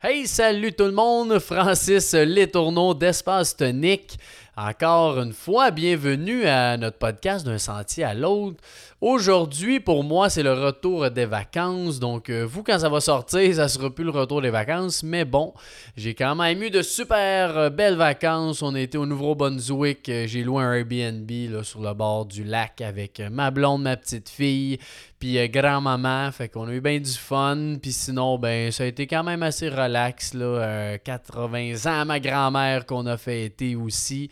Hey, salut tout le monde, Francis Letourneau d'Espace Tonique. Encore une fois, bienvenue à notre podcast d'un sentier à l'autre. Aujourd'hui, pour moi, c'est le retour des vacances. Donc, euh, vous, quand ça va sortir, ça sera plus le retour des vacances. Mais bon, j'ai quand même eu de super euh, belles vacances. On été au Nouveau-Brunswick. Euh, j'ai loué un Airbnb là, sur le bord du lac avec ma blonde, ma petite fille, puis grand-maman. Fait qu'on a eu bien du fun. Puis sinon, ben, ça a été quand même assez relax. Là, 80 ans, ma grand-mère qu'on a fêté aussi.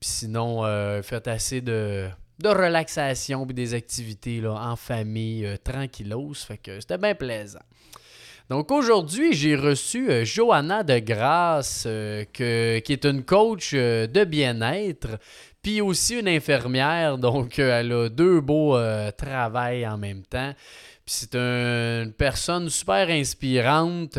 Puis sinon, fait assez de de relaxation et des activités là, en famille, euh, tranquillos. Fait que c'était bien plaisant. Donc aujourd'hui, j'ai reçu euh, Johanna de Grasse, euh, que, qui est une coach de bien-être, puis aussi une infirmière. Donc elle a deux beaux travails en même temps. Puis c'est une personne super inspirante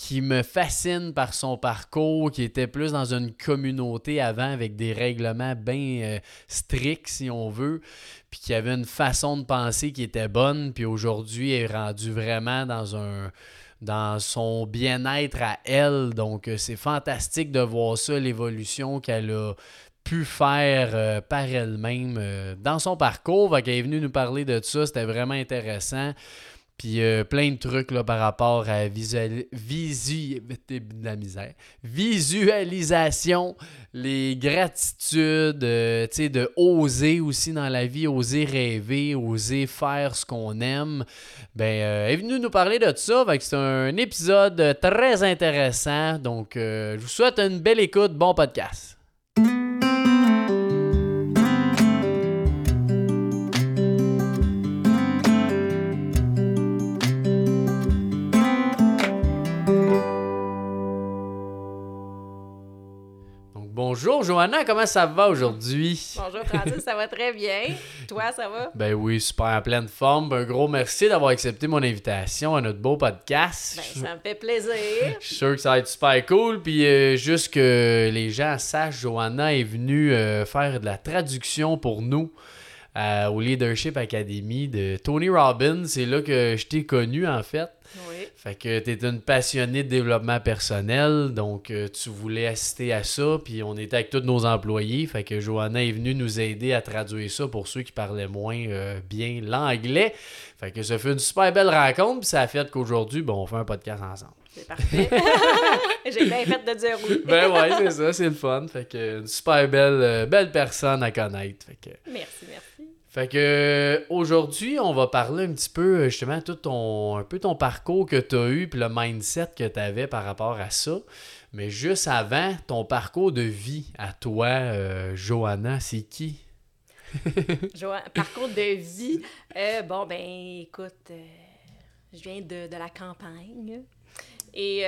qui me fascine par son parcours, qui était plus dans une communauté avant avec des règlements bien euh, stricts, si on veut, puis qui avait une façon de penser qui était bonne, puis aujourd'hui est rendu vraiment dans un dans son bien-être à elle. Donc euh, c'est fantastique de voir ça, l'évolution qu'elle a pu faire euh, par elle-même dans son parcours. Elle est venue nous parler de ça, c'était vraiment intéressant. Puis euh, plein de trucs là, par rapport à visu... la misère. visualisation, les gratitudes, euh, de oser aussi dans la vie, oser rêver, oser faire ce qu'on aime. Ben, euh, est venue nous parler de ça. C'est un épisode très intéressant. Donc, je vous souhaite une belle écoute. Bon podcast. Bonjour Johanna, comment ça va aujourd'hui? Bonjour Francis, ça va très bien. Toi, ça va? Ben oui, super en pleine forme. Un gros merci d'avoir accepté mon invitation à notre beau podcast. Ben, ça me fait plaisir. Je suis sûr que ça va être super cool. Puis euh, juste que les gens sachent, Johanna est venue euh, faire de la traduction pour nous. Euh, au Leadership Academy de Tony Robbins. C'est là que je t'ai connu en fait. Oui. Fait que tu es une passionnée de développement personnel, donc euh, tu voulais assister à ça, puis on était avec tous nos employés. Fait que Johanna est venue nous aider à traduire ça pour ceux qui parlaient moins euh, bien l'anglais. Fait que ça fait une super belle rencontre, puis ça a fait qu'aujourd'hui, bon, on fait un podcast ensemble. C'est parfait. J'ai bien fait de dire oui. ben ouais, c'est ça, c'est le fun. Fait que une super belle, euh, belle personne à connaître. Fait que... Merci, merci. Fait que aujourd'hui, on va parler un petit peu justement tout ton un peu ton parcours que tu as eu puis le mindset que tu avais par rapport à ça. Mais juste avant, ton parcours de vie à toi, euh, Johanna, c'est qui? parcours de vie. Euh, bon, ben écoute, euh, je viens de, de, la campagne. Et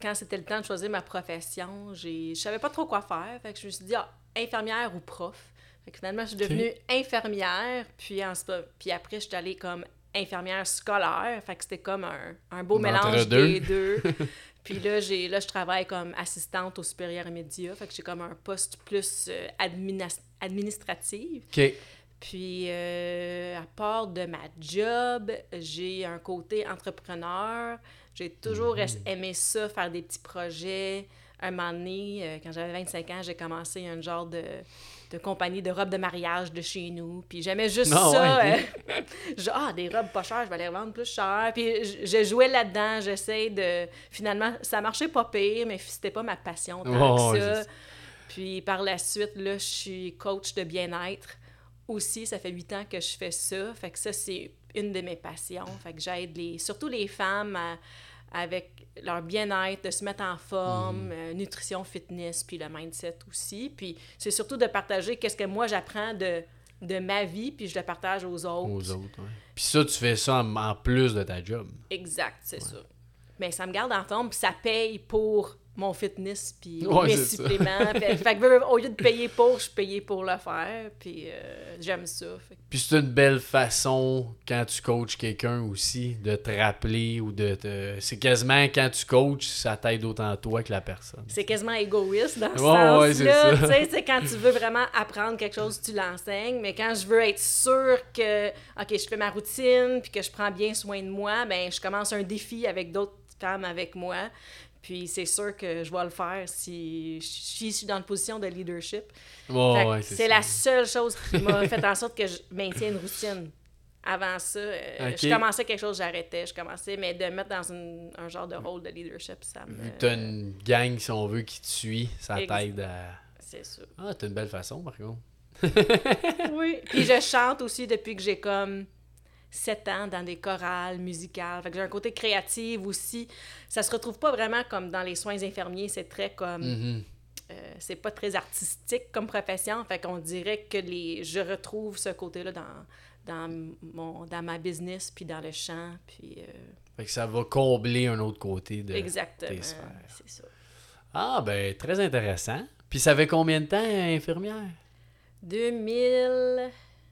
quand c'était le temps de choisir ma profession, je savais pas trop quoi faire. Fait que je me suis dit, ah, infirmière ou prof finalement, je suis devenue infirmière, puis, en, puis après, je suis allée comme infirmière scolaire. Fait que c'était comme un, beau mélange des deux. puis là, j'ai là, je travaille comme assistante au supérieur immédiat. Fait que j'ai comme un poste plus euh, administratif. Puis, euh, à part de ma job, j'ai un côté entrepreneur. J'ai toujours mm-hmm. aimé ça, faire des petits projets. Un moment donné, euh, quand j'avais 25 ans, j'ai commencé un genre de de compagnie de robes de mariage de chez nous. Puis j'aimais juste ah, ça. Euh, ah, des robes pas chères, je vais les revendre plus cher. Puis je, jouais là-dedans, j'essaie de... Finalement, ça marchait pas pire, mais c'était pas ma passion tant que ça. Puis par la suite, là, je suis coach de bien-être. Aussi, ça fait huit ans que je fais ça. Fait que ça, c'est une de mes passions. Fait que j'aide les, surtout les femmes à avec leur bien-être, de se mettre en forme, mm. euh, nutrition, fitness, puis le mindset aussi. Puis c'est surtout de partager qu'est-ce que moi j'apprends de, de ma vie, puis je le partage aux autres. Aux autres, oui. Puis ça, tu fais ça en, plus de ta job. Exact, c'est ça. Mais ça me garde en forme, puis ça paye pour mon fitness puis mes suppléments. fait, que, au lieu de payer pour, je payais pour le faire. Puis euh, j'aime ça. Puis c'est une belle façon quand tu coaches quelqu'un aussi de te rappeler ou de te. C'est quasiment quand tu coaches, ça t'aide autant toi que la personne. C'est quasiment égoïste dans ce sens-là. tu sais, quand tu veux vraiment apprendre quelque chose, tu l'enseignes. Mais quand je veux être sûr que, OK, je fais ma routine puis que je prends bien soin de moi, ben je commence un défi avec d'autres femmes avec moi. Puis c'est sûr que je vais le faire si je si je suis dans une position de leadership. Ouais, c'est la seule chose qui m'a fait en sorte que je maintienne une routine. Avant ça, euh, je commençais quelque chose, j'arrêtais, je commençais, mais de me mettre dans une- un genre de rôle de leadership, ça me... Vu que t'as une gang, si on veut, qui te suit, ça t'aide à. C'est ça. Ah, t'as une belle façon, par contre. Oui. Puis je chante aussi depuis que j'ai comme 7 ans dans des chorales musicales. Fait que j'ai un côté créatif aussi. Ça se retrouve pas vraiment comme dans les soins infirmiers. C'est très comme... Mhm. euh, c'est pas très artistique comme profession. Fait qu'on dirait que les je retrouve ce côté-là dans, dans, mon, dans ma business, puis dans le chant. Puis euh, Fait que ça va combler un autre côté de. exactement. tes sphères. C'est ça. Ah, ben, très intéressant. Puis ça fait combien de temps, infirmière?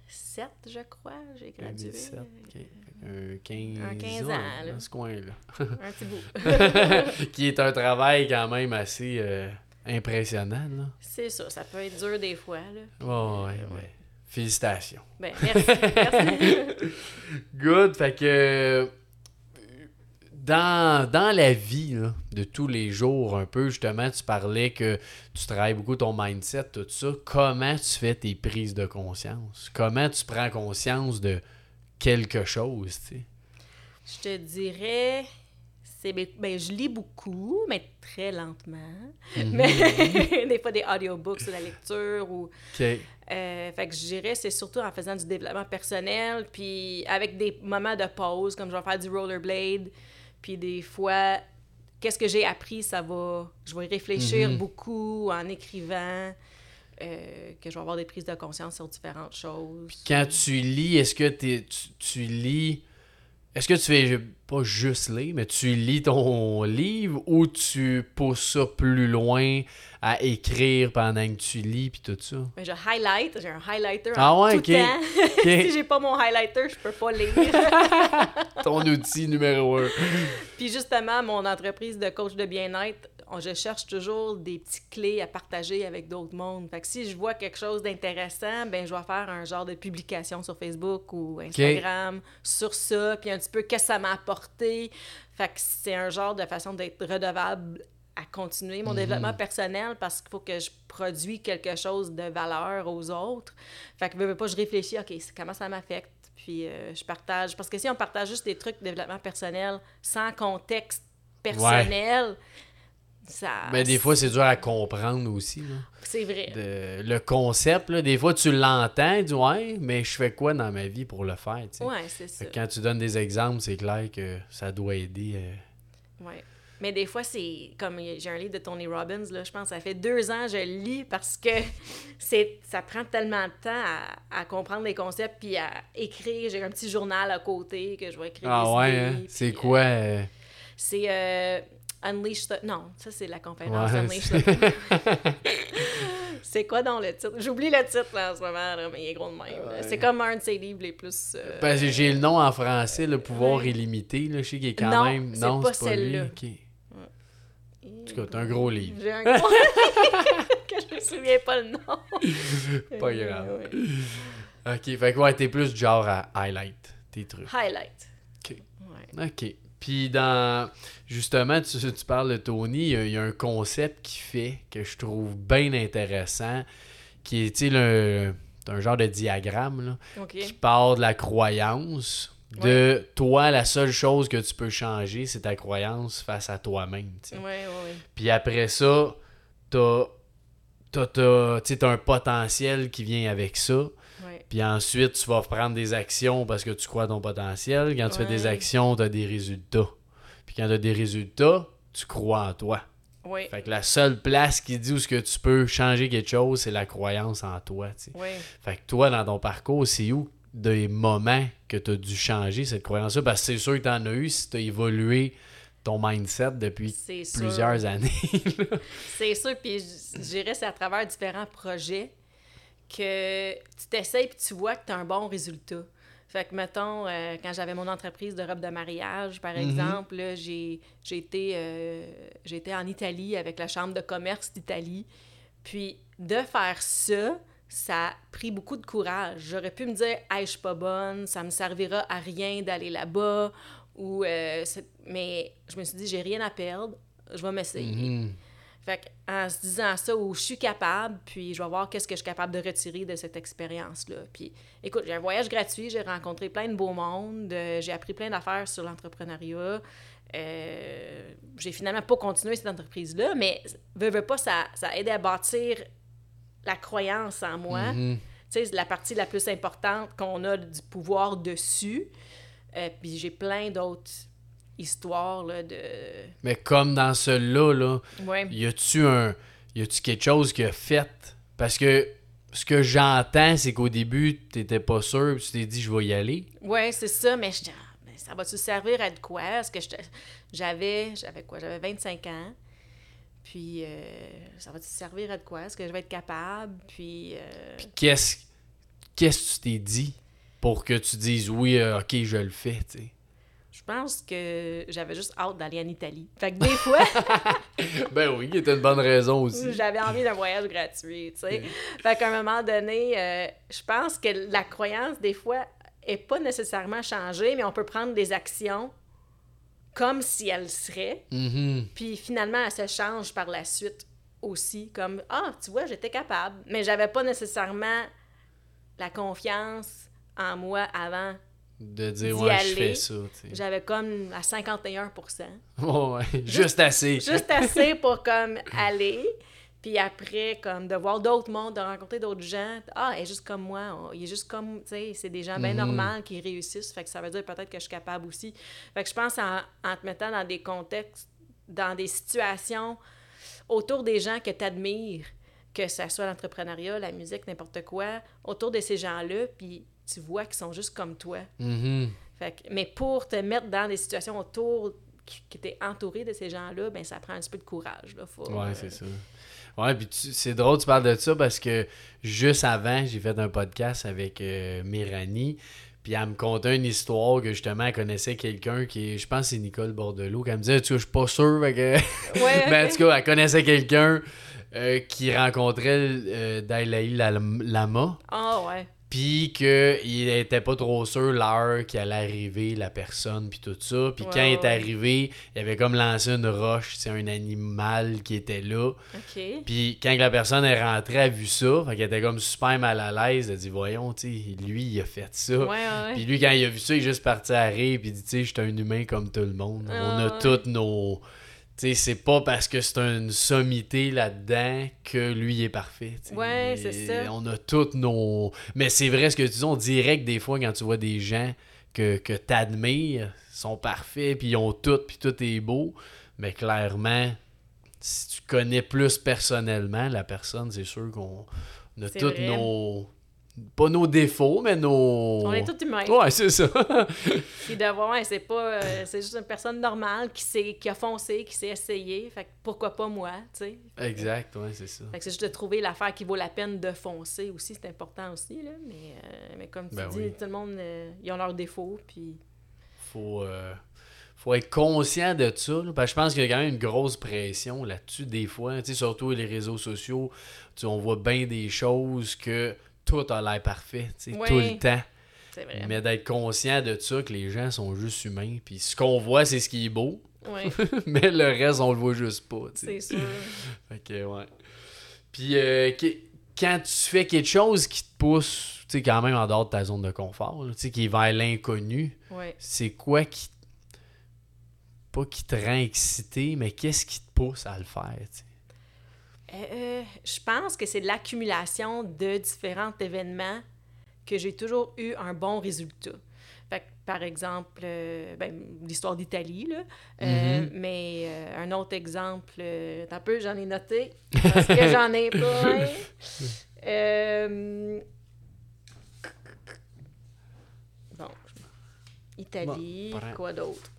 2007, je crois, j'ai gradué. 2017. OK. Un 15, Un 15 ans, là. dans ce coin-là. Un petit bout. qui est un travail quand même assez euh, impressionnant, là. C'est ça, ça peut être dur des fois. Là. Ouais, ouais, ouais. Félicitations. Ben, merci. merci. Good. Fait que euh, dans, dans la vie là, de tous les jours, un peu, justement, tu parlais que tu travailles beaucoup ton mindset, tout ça. Comment tu fais tes prises de conscience? Comment tu prends conscience de quelque chose, tu sais? je te dirais, c'est ben, je lis beaucoup, mais très lentement. Mhm. Mais des fois des audiobooks de la lecture ou euh, fait que je dirais c'est surtout en faisant du développement personnel puis avec des moments de pause comme je vais faire du rollerblade puis des fois qu'est-ce que j'ai appris ça va je vais réfléchir Mhm. beaucoup en écrivant euh, que je vais avoir des prises de conscience sur différentes choses. Quand tu lis, est-ce que tu lis. Est-ce que tu fais pas juste lire, mais tu lis ton livre ou tu pousses ça plus loin à écrire pendant que tu lis puis tout ça? Mais je highlight, j'ai un highlighter Ah ouais, tout temps. Ok. si j'ai pas mon highlighter, je peux pas lire. Ton outil numéro un. Puis justement, mon entreprise de coach de bien-être, je cherche toujours des petites clés à partager avec d'autres mondes. Fait que si je vois quelque chose d'intéressant, ben je vais faire un genre de publication sur Facebook ou Instagram sur ça, puis un petit peu qu'est-ce que ça m'a apporté. Fait que c'est un genre de façon d'être redevable à continuer mon développement personnel parce qu'il faut que je produis quelque chose de valeur aux autres. Fait que veux pas, je réfléchis, OK, comment ça m'affecte? Puis euh, je partage. Parce que si on partage juste des trucs de développement personnel sans contexte personnel, ça. Mais Ben, des fois, c'est dur à comprendre aussi. C'est vrai. De- le concept, là, des fois, tu l'entends, tu dis Ouais, mais je fais quoi dans ma vie pour le faire? tu sais? Ouais, c'est ça. Quand tu donnes des exemples, c'est clair que ça doit aider. euh. Ouais. Mais des fois, c'est comme j'ai un livre de Tony Robbins, là, je pense, ça fait deux ans que je le lis parce que c'est ça prend tellement de temps à, à comprendre les concepts puis à écrire. J'ai un petit journal à côté que je vais écrire. Ah des ouais, hein? c'est euh, quoi? euh, C'est euh, Unleash the... Non, ça, c'est la conférence Ouais, Unleash the... c'est quoi dans le titre? J'oublie le titre, là, en ce moment, là, mais il est gros de même. C'est comme un de ses livres les plus... euh, Ben, j'ai- le nom en français, le pouvoir Ouais. illimité. Là, je sais qu'il est quand Non, même. Non, pas c'est pas lui. celle-là. ok. En tout cas, t'as un gros livre. J'ai un gros... que je me souviens pas le nom. Pas grave. Ok, fait que ouais, t'es plus genre à highlight tes trucs. Highlight. Ok. Ouais. OK. Puis dans justement, tu, tu parles de Tony, il y, a, il y a un concept qui fait que je trouve bien intéressant, qui est le- un genre de diagramme là, qui part de la croyance. De toi, la seule chose que tu peux changer, c'est ta croyance face à toi-même. Ouais, ouais. Puis après ça, t'as, t'as un potentiel qui vient avec ça. Puis ensuite, tu vas prendre des actions parce que tu crois à ton potentiel. Quand tu fais des actions, tu as des résultats. Puis quand tu as des résultats, tu crois en toi. Ouais. Fait que la seule place qui dit où ce que tu peux changer quelque chose, c'est la croyance en toi. Ouais. Fait que toi, dans ton parcours, c'est où des moments que tu as dû changer cette croyance-là? Parce que c'est sûr que tu en as eu si tu as évolué ton mindset depuis plusieurs années. C'est sûr, puis je je dirais c'est à travers différents projets que tu t'essayes puis tu vois que tu as un bon résultat. Fait que, mettons, euh, quand j'avais mon entreprise de robe de mariage, par exemple, là, j'ai j'ai été, euh, été en Italie avec la Chambre de commerce d'Italie. Puis de faire ça, ça a pris beaucoup de courage. J'aurais pu me dire, hey, je suis pas bonne, ça me servira à rien d'aller là-bas Ou, euh, mais je me suis dit, j'ai rien à perdre, je vais m'essayer. Mhm. Fait en se disant ça, où je suis capable, puis je vais voir qu'est-ce que je suis capable de retirer de cette expérience-là. Puis, écoute, j'ai un voyage gratuit, j'ai rencontré plein de beaux mondes, euh, j'ai appris plein d'affaires sur l'entrepreneuriat. Euh, j'ai finalement pas continué cette entreprise-là, mais veux, veux pas, ça, ça a aidé à bâtir la croyance en moi. Mhm. Tu sais, c'est la partie la plus importante qu'on a du pouvoir dessus. Euh, puis j'ai plein d'autres histoires là, de... Mais comme dans celui-là, là, Ouais. y a-tu un. Y a-tu quelque chose qui a fait? Parce que ce que j'entends, c'est qu'au début, t'étais pas sûr, puis tu t'es dit, je vais y aller. Ouais, c'est ça, mais je dis, ah, ça va-tu servir à de quoi? Est-ce que j'avais, j'avais quoi? J'avais 25 ans. Puis, euh, ça va-tu servir à de quoi? Est-ce que je vais être capable? Puis, euh, Qu'est-ce qu'est-ce que tu t'es dit pour que tu dises, oui, euh, ok, je le fais, tu sais? Je pense que j'avais juste hâte d'aller en Italie. Fait que des fois, ben oui, il était une bonne raison aussi. j'avais envie d'un voyage gratuit, tu sais. Fait qu'à un moment donné, euh, je pense que la croyance, des fois, est pas nécessairement changée, mais on peut prendre des actions comme si elles seraient. Mhm. Puis finalement, elle se change par la suite aussi, comme Ah, tu vois, j'étais capable. Mais j'avais pas nécessairement la confiance en moi avant. De dire, ouais, je fais ça. J'avais comme à 51 Ouais, juste assez. Juste assez pour comme aller. Puis après, comme de voir d'autres mondes, de rencontrer d'autres gens. Ah, elle est juste comme moi. Il est juste comme, tu sais, c'est des gens bien Mhm. normaux qui réussissent. Fait que ça veut dire peut-être que je suis capable aussi. Fait que je pense en, en te mettant dans des contextes, dans des situations autour des gens que tu admires, que ça soit l'entrepreneuriat, la musique, n'importe quoi, autour de ces gens-là, puis tu vois qu'ils sont juste comme toi. Mhm. Fait que- mais pour te mettre dans des situations autour qui, qui t'es entouré de ces gens-là, ben ça prend un petit peu de courage. Là. Faut, Ouais, euh, c'est ça. Ouais, puis tu- c'est drôle, tu parles de ça parce que juste avant, j'ai fait un podcast avec euh, Méranie. Puis elle me contait une histoire que justement, elle connaissait quelqu'un qui est, je pense que c'est Nicole Bordelot, qui me disait, tu sais, je suis pas sûr, que... Ouais, Mais en tout cas, elle connaissait quelqu'un euh, qui rencontrait euh, Dalai Lam- Lama. Ah ouais. Puis qu'il était pas trop sûr l'heure qui allait arriver, la personne, puis tout ça. Puis quand il est arrivé, il avait comme lancé une roche, c'est un animal qui était là. Puis quand la personne est rentrée, elle a vu ça, fait qu'elle était comme super mal à l'aise. Elle a dit, voyons, tu lui, il a fait ça. Ouais, ouais, ouais. Puis lui, quand il a vu ça, il est juste parti à rire, puis il dit, tu sais, je suis un humain comme tout le monde. On a toutes nos... Tu sais, c'est pas parce que c'est une sommité là-dedans que lui est parfait. tu sais. Ouais, c'est ça. On a toutes nos... Mais c'est vrai ce que tu dis, on dirait que des fois, quand tu vois des gens que, que t'admires, sont parfaits, puis ils ont tout, puis tout est beau, mais clairement, si tu connais plus personnellement la personne, c'est sûr qu'on a vrai. nos... Pas nos défauts, mais nos... On est tous humains. Ouais, c'est ça. Puis de voir, ouais, c'est pas. euh, c'est juste une personne normale qui, qui a foncé, qui s'est essayé. Fait que pourquoi pas moi, tu sais? exact, ouais, c'est ça. Fait que c'est juste de trouver l'affaire qui vaut la peine de foncer aussi, c'est important aussi, là. Mais, euh, mais comme tu Ben dis, oui. tout le monde, euh, ils ont leurs défauts, puis... Faut, faut être conscient de ça. là, parce que je pense qu'il y a quand même une grosse pression là-dessus des fois. Tu sais, surtout les réseaux sociaux, tu, on voit bien des choses que tout a l'air parfait, tout le temps. Vrai. Mais d'être conscient de ça, que les gens sont juste humains. Puis ce qu'on voit, c'est ce qui est beau. Mais le reste, on le voit juste pas. c'est sûr. Que, ouais. Puis, euh, quand tu fais quelque chose qui te pousse, tu sais, quand même en dehors de ta zone de confort, tu sais, qui est vers l'inconnu, c'est quoi qui. Pas qui te rend excité, mais qu'est-ce qui te pousse à le faire, tu sais? Euh, je pense que c'est l'accumulation de différents événements que j'ai toujours eu un bon résultat. Fait que, par exemple, euh, ben, l'histoire d'Italie, là. Euh, Mhm. mais euh, un autre exemple, euh, un peu, j'en ai noté, parce que j'en ai plein. Euh, Bon, Italie, Bon, quoi d'autre?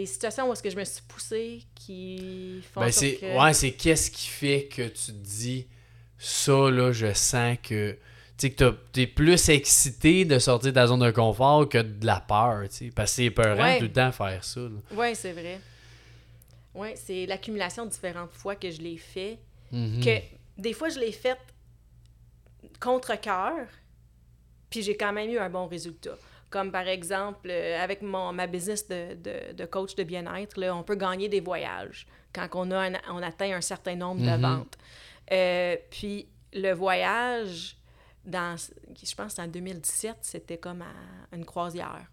Des situations où est-ce que je me suis poussée qui font Ben, en c'est. que... Ouais, c'est qu'est-ce qui fait que tu te dis ça, là, je sens que. Tu sais, que t'es plus excité de sortir de ta zone de confort que de la peur, tu sais. Parce que c'est épeurant Ouais. tout le temps faire ça, là. Oui, c'est vrai. Oui, c'est l'accumulation de différentes fois que je l'ai fait. Mhm. Que des fois, je l'ai fait contre cœur, puis j'ai quand même eu un bon résultat. Comme par exemple, euh, avec mon, ma business de, de, de coach de bien-être, là, on peut gagner des voyages quand on, a un- on atteint un certain nombre Mhm. de ventes. Euh, puis le voyage, dans, je pense en 2017, c'était comme à une croisière.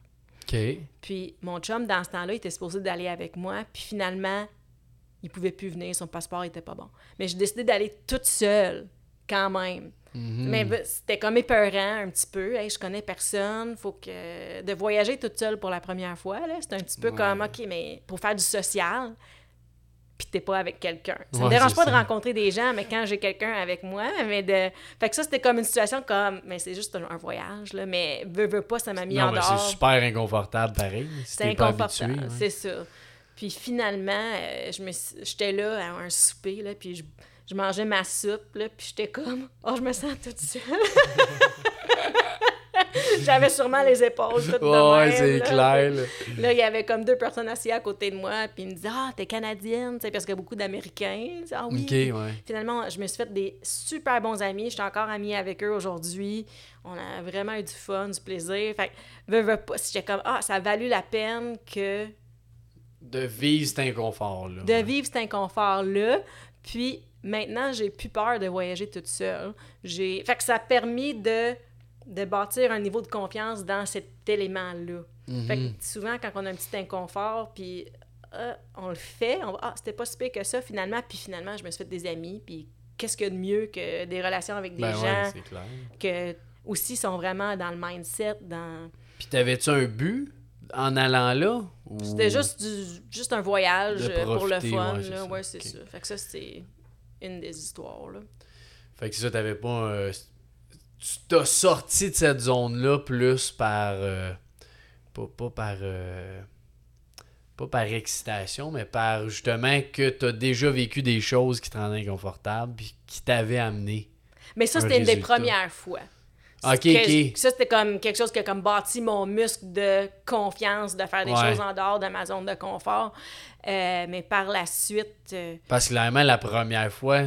Puis mon chum, dans ce temps-là, il était supposé d'aller avec moi. Puis finalement, il pouvait plus venir. Son passeport était pas bon. Mais j'ai décidé d'aller toute seule, quand même. Mhm. Mais c'était comme épeurant un petit peu. Hey, je connais personne. Faut que... De voyager toute seule pour la première fois, c'est un petit peu Ouais. comme, OK, mais pour faire du social, puis t'es pas avec quelqu'un. Ça me Ouais, dérange c'est pas de rencontrer des gens, mais quand j'ai quelqu'un avec moi, mais de... Fait que ça, c'était comme une situation comme... Mais c'est juste un, voyage, là. Mais veux, veux pas, ça m'a mis Non, en mais dehors. c'est super inconfortable, pareil. si C'est inconfortable, ouais. c'est ça. Puis finalement, euh, me j'étais là à un souper, là, puis je, je mangeais ma soupe, là, puis j'étais comme, oh, je me sens toute seule. J'avais sûrement les épaules toutes de Ouais, même, c'est là. clair. là. Là, il y avait comme deux personnes assises à côté de moi, puis ils me disaient, ah, t'es canadienne, tu sais, parce qu'il y a beaucoup d'Américains. Ah oui. Ouais. Finalement, je me suis fait des super bons amis. Je suis encore amie avec eux aujourd'hui. On a vraiment eu du fun, du plaisir. Fait que, veux, veux pas, j'étais comme, ah, ça a valu la peine que De vivre cet inconfort-là. de vivre cet inconfort-là. Puis maintenant, j'ai plus peur de voyager toute seule. J'ai... Fait que ça a permis de, de bâtir un niveau de confiance dans cet élément-là. Fait Mhm. que souvent, quand on a un petit inconfort, puis euh, on le fait, on va, ah, c'était pas si pire que ça finalement. Puis finalement, je me suis fait des amis. Puis qu'est-ce qu'il y a de mieux que des relations avec des Ben ouais, gens c'est clair. que aussi sont vraiment dans le mindset, dans... Puis t'avais-tu un but en allant là? ou- C'était juste, du, juste un voyage pour le fun. ouais, c'est là. Ouais, c'est ça. Fait que ça, c'est une des histoires. Là. Fait que ça, t'avais pas. euh, tu t'as sorti de cette zone-là plus par. euh, pas, pas par. euh, pas par excitation, mais par justement que t'as déjà vécu des choses qui te rendaient inconfortable puis qui t'avaient amené. Mais ça, c'était une des premières fois. Ok, Que- ok. Ça, c'était comme quelque chose qui a comme bâti mon muscle de confiance, de faire des Ouais. choses en dehors de ma zone de confort. Euh, mais par la suite, euh, Parce que clairement, la première fois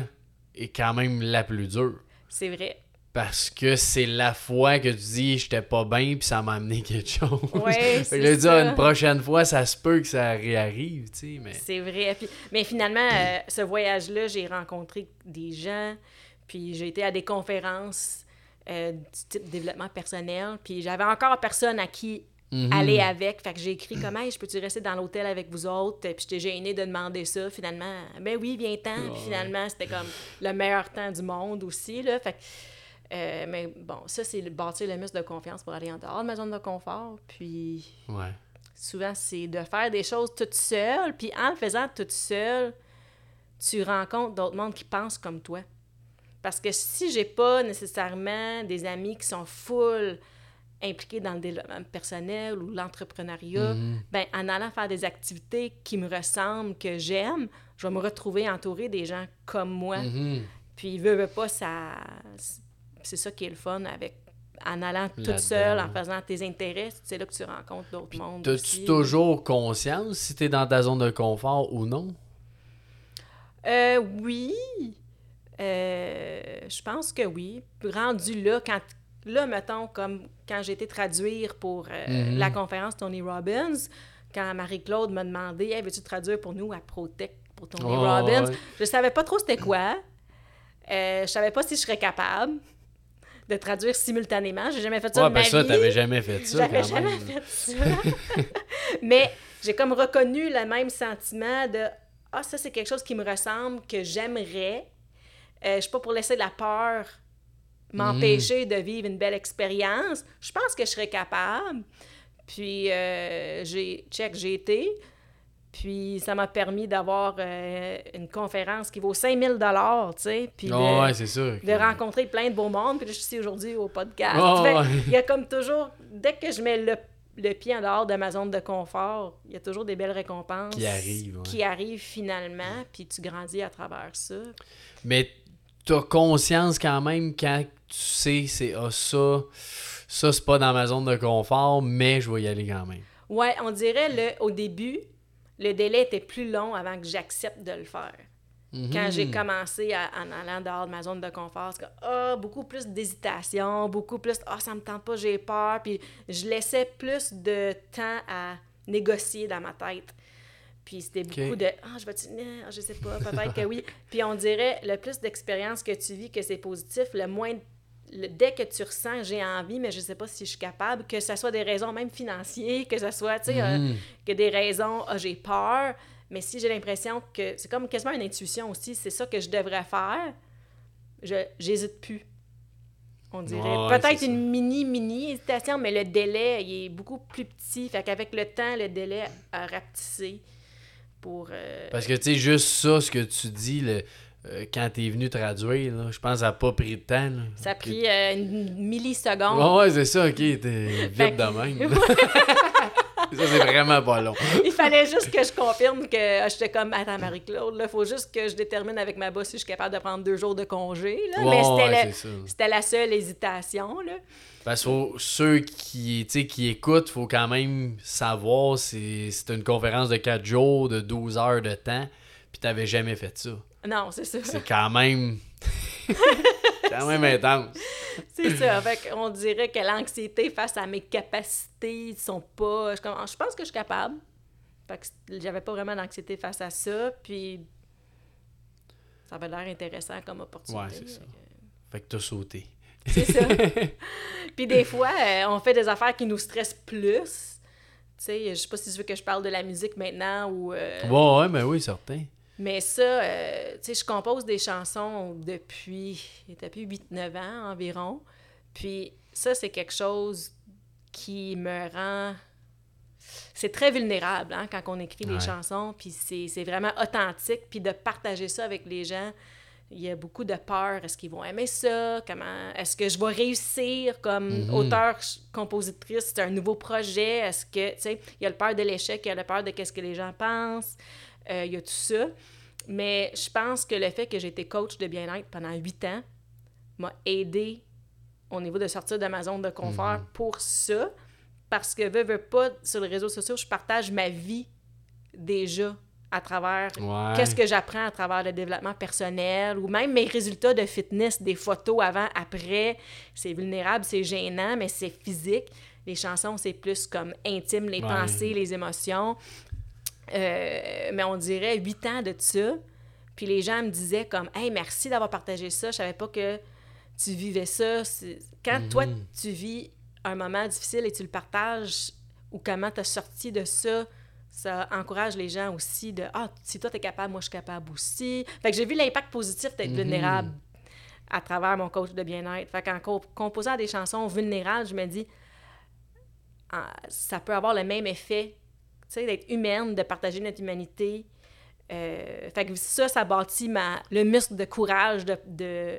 est quand même la plus dure. c'est vrai. Parce que c'est la fois que tu dis j'étais pas bien puis ça m'a amené quelque chose. Ouais, fait c'est que là, dis, ça. ah, une prochaine fois, ça se peut que ça réarrive, tu sais, mais. C'est vrai. Puis- mais finalement, euh, ce voyage-là, j'ai rencontré des gens, puis j'ai été à des conférences euh, du type développement personnel, puis j'avais encore personne à qui Mhm. aller avec. Fait que j'ai écrit comme, hey, je peux-tu rester dans l'hôtel avec vous autres? Puis j'étais gênée de demander ça. Finalement, ben oui, viens-t'en. Ouais. Puis finalement, c'était comme le meilleur temps du monde aussi, là. Fait que, euh, mais bon, ça, c'est bâtir le muscle de confiance pour aller en dehors de ma zone de confort. Puis Ouais. souvent, c'est de faire des choses toute seule. Puis en le faisant toute seule, tu rencontres d'autres mondes qui pensent comme toi. Parce que si j'ai pas nécessairement des amis qui sont full impliqués dans le développement personnel ou l'entrepreneuriat, Mhm. ben en allant faire des activités qui me ressemblent, que j'aime, je vais me retrouver entourée des gens comme moi. Mhm. Puis, veut, veut pas, ça... C'est ça qui est le fun avec... En allant toute seule, en faisant tes intérêts, c'est là que tu rencontres d'autres mondes T'as-tu aussi. toujours conscience si t'es dans ta zone de confort ou non? Euh, oui. Euh, je pense que oui. Rendu là, quand là, mettons, comme quand j'ai été traduire pour euh, Mhm. la conférence Tony Robbins, quand Marie-Claude m'a demandé hey, veux-tu traduire pour nous à ProTech pour Tony Oh, Robbins? ouais. Je savais pas trop c'était quoi. Euh, je savais pas si je serais capable de traduire simultanément. J'ai jamais fait ça Ouais, de ben ma ça, t'avais jamais fait ça J'avais jamais même. fait ça. Mais j'ai comme reconnu le même sentiment de Ah, ça, c'est quelque chose qui me ressemble, que j'aimerais. Euh, je suis pas pour laisser la peur m'empêcher de vivre une belle expérience. Je pense que je serais capable. Puis, euh, j'ai, check, j'ai été. Puis, ça m'a permis d'avoir euh, une conférence qui vaut 5000 tu sais. Puis, de- Oh, ouais, c'est sûr. de rencontrer plein de beaux mondes. Puis là, je suis ici aujourd'hui au podcast. Oh, ouais. Il y a comme toujours, dès que je mets le, le pied en dehors de ma zone de confort, il y a toujours des belles récompenses Qui arrivent, ouais. qui arrivent finalement, puis tu grandis à travers ça. Mais t'as conscience quand même quand tu sais, c'est ah, ça, ça c'est pas dans ma zone de confort, mais je vais y aller quand même. Ouais, on dirait le, au début, le délai était plus long avant que j'accepte de le faire. Quand j'ai Mhm. commencé à- en allant dehors de ma zone de confort, c'est que, ah, beaucoup plus d'hésitation, beaucoup plus, ah, ça me tente pas, j'ai peur. Puis je laissais plus de temps à négocier dans ma tête. Puis c'était beaucoup de, ah, je vais-tu, ah, je sais pas, peut-être que oui. Puis on dirait, le plus d'expérience que tu vis, que c'est positif, le moins, le- dès que tu ressens, j'ai envie, mais je sais pas si je suis capable, que ce soit des raisons même financières, que ce soit, tu sais, euh, Mhm. que des raisons, ah, j'ai peur, mais si j'ai l'impression que c'est comme quasiment une intuition aussi, c'est ça que je devrais faire, je j'hésite plus. On dirait ouais, peut-être une mini mini hésitation, mais le délai il est beaucoup plus petit, fait qu'avec le temps le délai a rapetissé pour euh, Parce que, tu sais, juste ça, ce que tu dis, le, euh, quand t'es venu traduire, là, je pense que ça n'a pas pris de temps. là. ça a pris euh, une milliseconde. Ouais, ouais, c'est ça, ok, t'es vite de même. ça, c'est vraiment pas long. Il fallait juste que je confirme que ah, j'étais comme attends Marie-Claude, là, faut juste que je détermine avec ma boss si je suis capable de prendre deux jours de congé là, mais c'était ouais, la seule hésitation là. Parce que ceux qui, qui écoutent, faut quand même savoir si c'est une conférence de 4 jours, de 12 heures de temps, puis t'avais jamais fait ça. Non, c'est ça. C'est quand même. quand même intense. C'est ça. Fait qu'on dirait que l'anxiété face à mes capacités sont pas. Je, je pense que je suis capable. Fait que j'avais pas vraiment d'anxiété face à ça. Puis ça avait l'air intéressant comme opportunité. Ouais, c'est ça. Fait que t'as sauté. C'est ça. Puis des fois, euh, on fait des affaires qui nous stressent plus. Tu sais, je sais pas si tu veux que je parle de la musique maintenant ou. euh, Ouais, ouais, mais oui, certain. Mais ça, euh, tu sais, je compose des chansons depuis, depuis 8-9 ans environ. Puis ça, c'est quelque chose qui me rend... C'est très vulnérable hein, quand on écrit Ouais. des chansons, puis c'est vraiment authentique. Puis de partager ça avec les gens, il y a beaucoup de peur. Est-ce qu'ils vont aimer ça? Comment Est-ce que je vais réussir comme Mhm. auteur, compositrice? C'est un nouveau projet. Est-ce que, tu sais, il y a le peur de l'échec, il y a le peur de qu'est-ce que les gens pensent. Euh, il y a tout ça. Mais je pense que le fait que j'ai été coach de bien-être pendant huit ans m'a aidé au niveau de sortir de ma zone de confort Mhm. pour ça. Parce que, veux, veux pas, sur les réseaux sociaux, je partage ma vie déjà à travers Ouais. qu'est-ce que j'apprends à travers le développement personnel ou même mes résultats de fitness, des photos avant, après. C'est vulnérable, c'est gênant, mais c'est physique. Les chansons, c'est plus comme intime, les Ouais. pensées, les émotions. Euh, mais on dirait huit ans de ça. Puis les gens me disaient comme Hey, merci d'avoir partagé ça. Je savais pas que tu vivais ça. Quand toi, Mhm. tu vis un moment difficile et tu le partages ou comment tu as sorti de ça, ça encourage les gens aussi de Ah, si toi, tu es capable, moi, je suis capable aussi. Fait que j'ai vu l'impact positif d'être Mhm. vulnérable à travers mon coach de bien-être. Fait qu'en co- composant des chansons vulnérables, je me dis ah, ça peut avoir le même effet, d'être humaine, de partager notre humanité. Euh, fait que ça, ça bâtit ma, le muscle de courage de, de,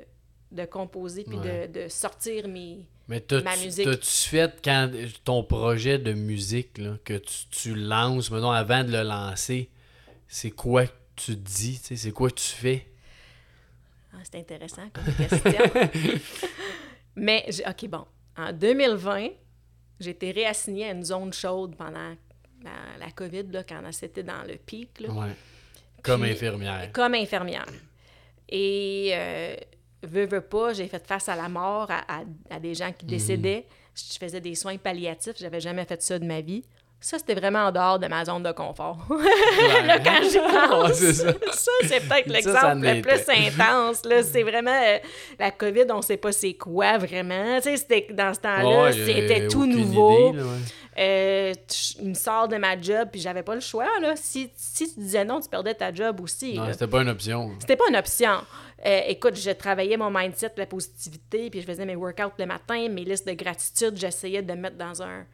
de composer puis Ouais. de, de sortir mes... Mais ma musique. t'as-tu fait quand ton projet de musique là, que tu, tu lances, maintenant avant de le lancer, c'est quoi que tu dis, tu sais, c'est quoi que tu fais? Ah, c'est intéressant comme question. Mais, OK, bon. En 2020, j'ai été réassignée à une zone chaude pendant la, la COVID, là, quand c'était dans le pic. Là. Ouais. Comme infirmière. Comme infirmière. Et, euh, veux, veux pas, j'ai fait face à la mort, à, à- à des gens qui décédaient. Je faisais des soins palliatifs, j'avais jamais fait ça de ma vie. Ça, c'était vraiment en dehors de ma zone de confort. là, quand j'y pense, Ouais, ça. ça, c'est peut-être l'exemple le plus intense. Là. C'est vraiment euh, la COVID, on sait pas c'est quoi vraiment. Tu sais, c'était, dans ce temps-là, Ouais, c'était euh, tout nouveau. idée, là. Euh, tu- il me sort de ma job, puis j'avais pas le choix. Là. Si, si tu disais non, tu perdais ta job aussi. Non, c'était pas une option. C'était pas une option. Euh, écoute, je travaillais mon mindset, la positivité, puis je faisais mes workouts le matin, mes listes de gratitude, j'essayais de me mettre dans un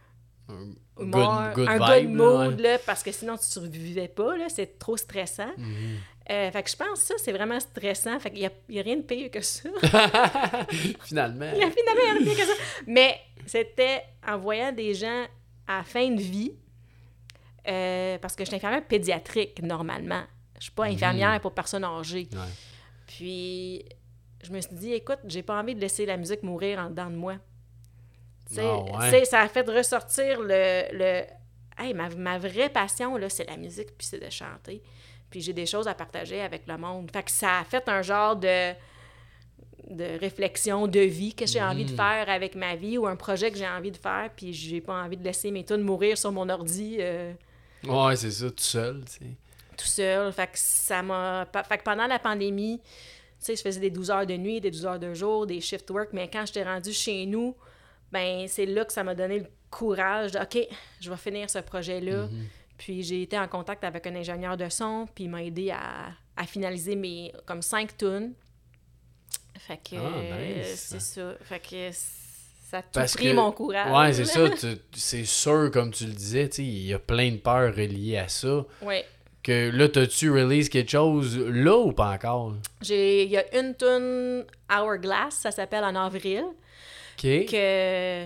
Good, humeur, good un vibe, good là, ouais. mood, là, parce que sinon tu survivais pas, c'est trop stressant. Mhm. Euh, fait que je pense que ça, c'est vraiment stressant. Fait qu'il y a, il y a rien de pire que ça. Finalement. Il y a finalement rien de pire que ça. Mais c'était en voyant des gens à fin de vie, euh, parce que je suis infirmière pédiatrique normalement. Je suis pas infirmière pour personnes âgées. Ouais. Puis je me suis dit, écoute, j'ai pas envie de laisser la musique mourir en dedans de moi. Ah ouais. ça a fait ressortir le. le... Hey, ma, ma vraie passion, là, c'est la musique, puis c'est de chanter. Puis j'ai des choses à partager avec le monde. Fait que ça a fait un genre de, de réflexion de vie que j'ai envie de Mhm. faire avec ma vie ou un projet que j'ai envie de faire. Puis j'ai pas envie de laisser mes tunes mourir sur mon ordi. euh, Ouais, c'est ça, tout seul, tu sais. tout seul. Fait que ça m'a. Fait que pendant la pandémie, tu sais, je faisais des 12 heures de nuit, des 12 heures de jour, des shift work, mais quand j'étais rendue chez nous, ben c'est là que ça m'a donné le courage de OK, je vais finir ce projet-là. Mhm. Puis j'ai été en contact avec un ingénieur de son, puis il m'a aidé à, à finaliser mes comme cinq tunes. Fait que Ah, nice. c'est ça. Fait que ça a tout Parce pris que- mon courage. Ouais, c'est ça. C'est sûr, comme tu le disais, il y a plein de peurs reliées à ça. Ouais. Que là, t'as-tu release quelque chose là ou pas encore? Il y a une tune Hourglass, ça s'appelle en avril. OK. que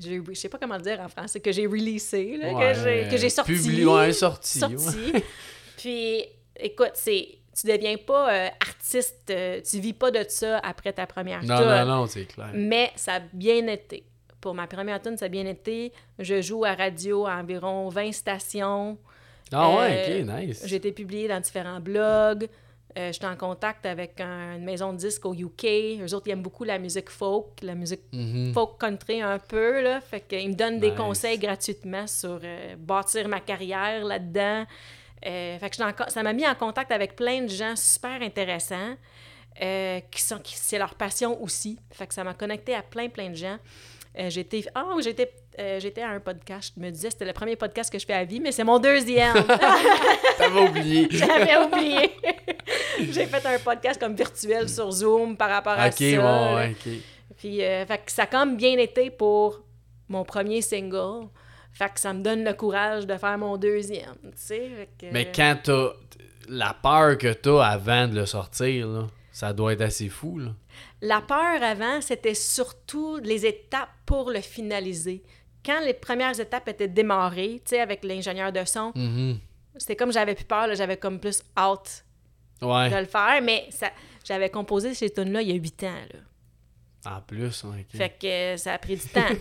je sais pas comment le dire en français que j'ai releasé là, Ouais, que j'ai sorti publié, ouais, sorti. ouais. sorti. puis écoute c'est tu deviens pas euh, artiste euh, tu vis pas de ça après ta première Non, tune. non, non, c'est clair. mais ça a bien été pour ma première tune ça a bien été je joue à radio à environ 20 stations Ah ouais, euh, ok, nice. j'ai été publiée dans différents blogs. Euh, J'étais en contact avec un- une maison de disques au UK. Eux autres, ils aiment beaucoup la musique folk, la musique Mhm. folk country un peu. Là. Fait qu'ils me donnent des conseils gratuitement sur euh, bâtir ma carrière là-dedans. Euh, fait que en ça m'a mis en contact avec plein de gens super intéressants. euh, qui sont qui c'est leur passion aussi. Fait que ça m'a connecté à plein plein de gens. J'étais oui, j'étais euh, j'étais à un podcast, je me disais c'était le premier podcast que je fais à vie, mais c'est mon deuxième. T'avais oublié. J'avais oublié. J'ai fait un podcast comme virtuel sur Zoom par rapport à ok, ça. ouais, ok. Puis euh, fait que ça a comme bien été pour mon premier single. Fait que ça me donne le courage de faire mon deuxième, tu sais. fait que- Mais quand t'as. La peur que t'as avant de le sortir, là, ça doit être assez fou, là. La peur avant, c'était surtout les étapes pour le finaliser. Quand les premières étapes étaient démarrées, tu sais, avec l'ingénieur de son, Mhm. c'était comme j'avais plus peur, j'avais comme plus hâte de le faire. Mais ça, j'avais composé ces tunes-là il y a huit ans, là. En plus, ok. Fait que euh, ça a pris du temps.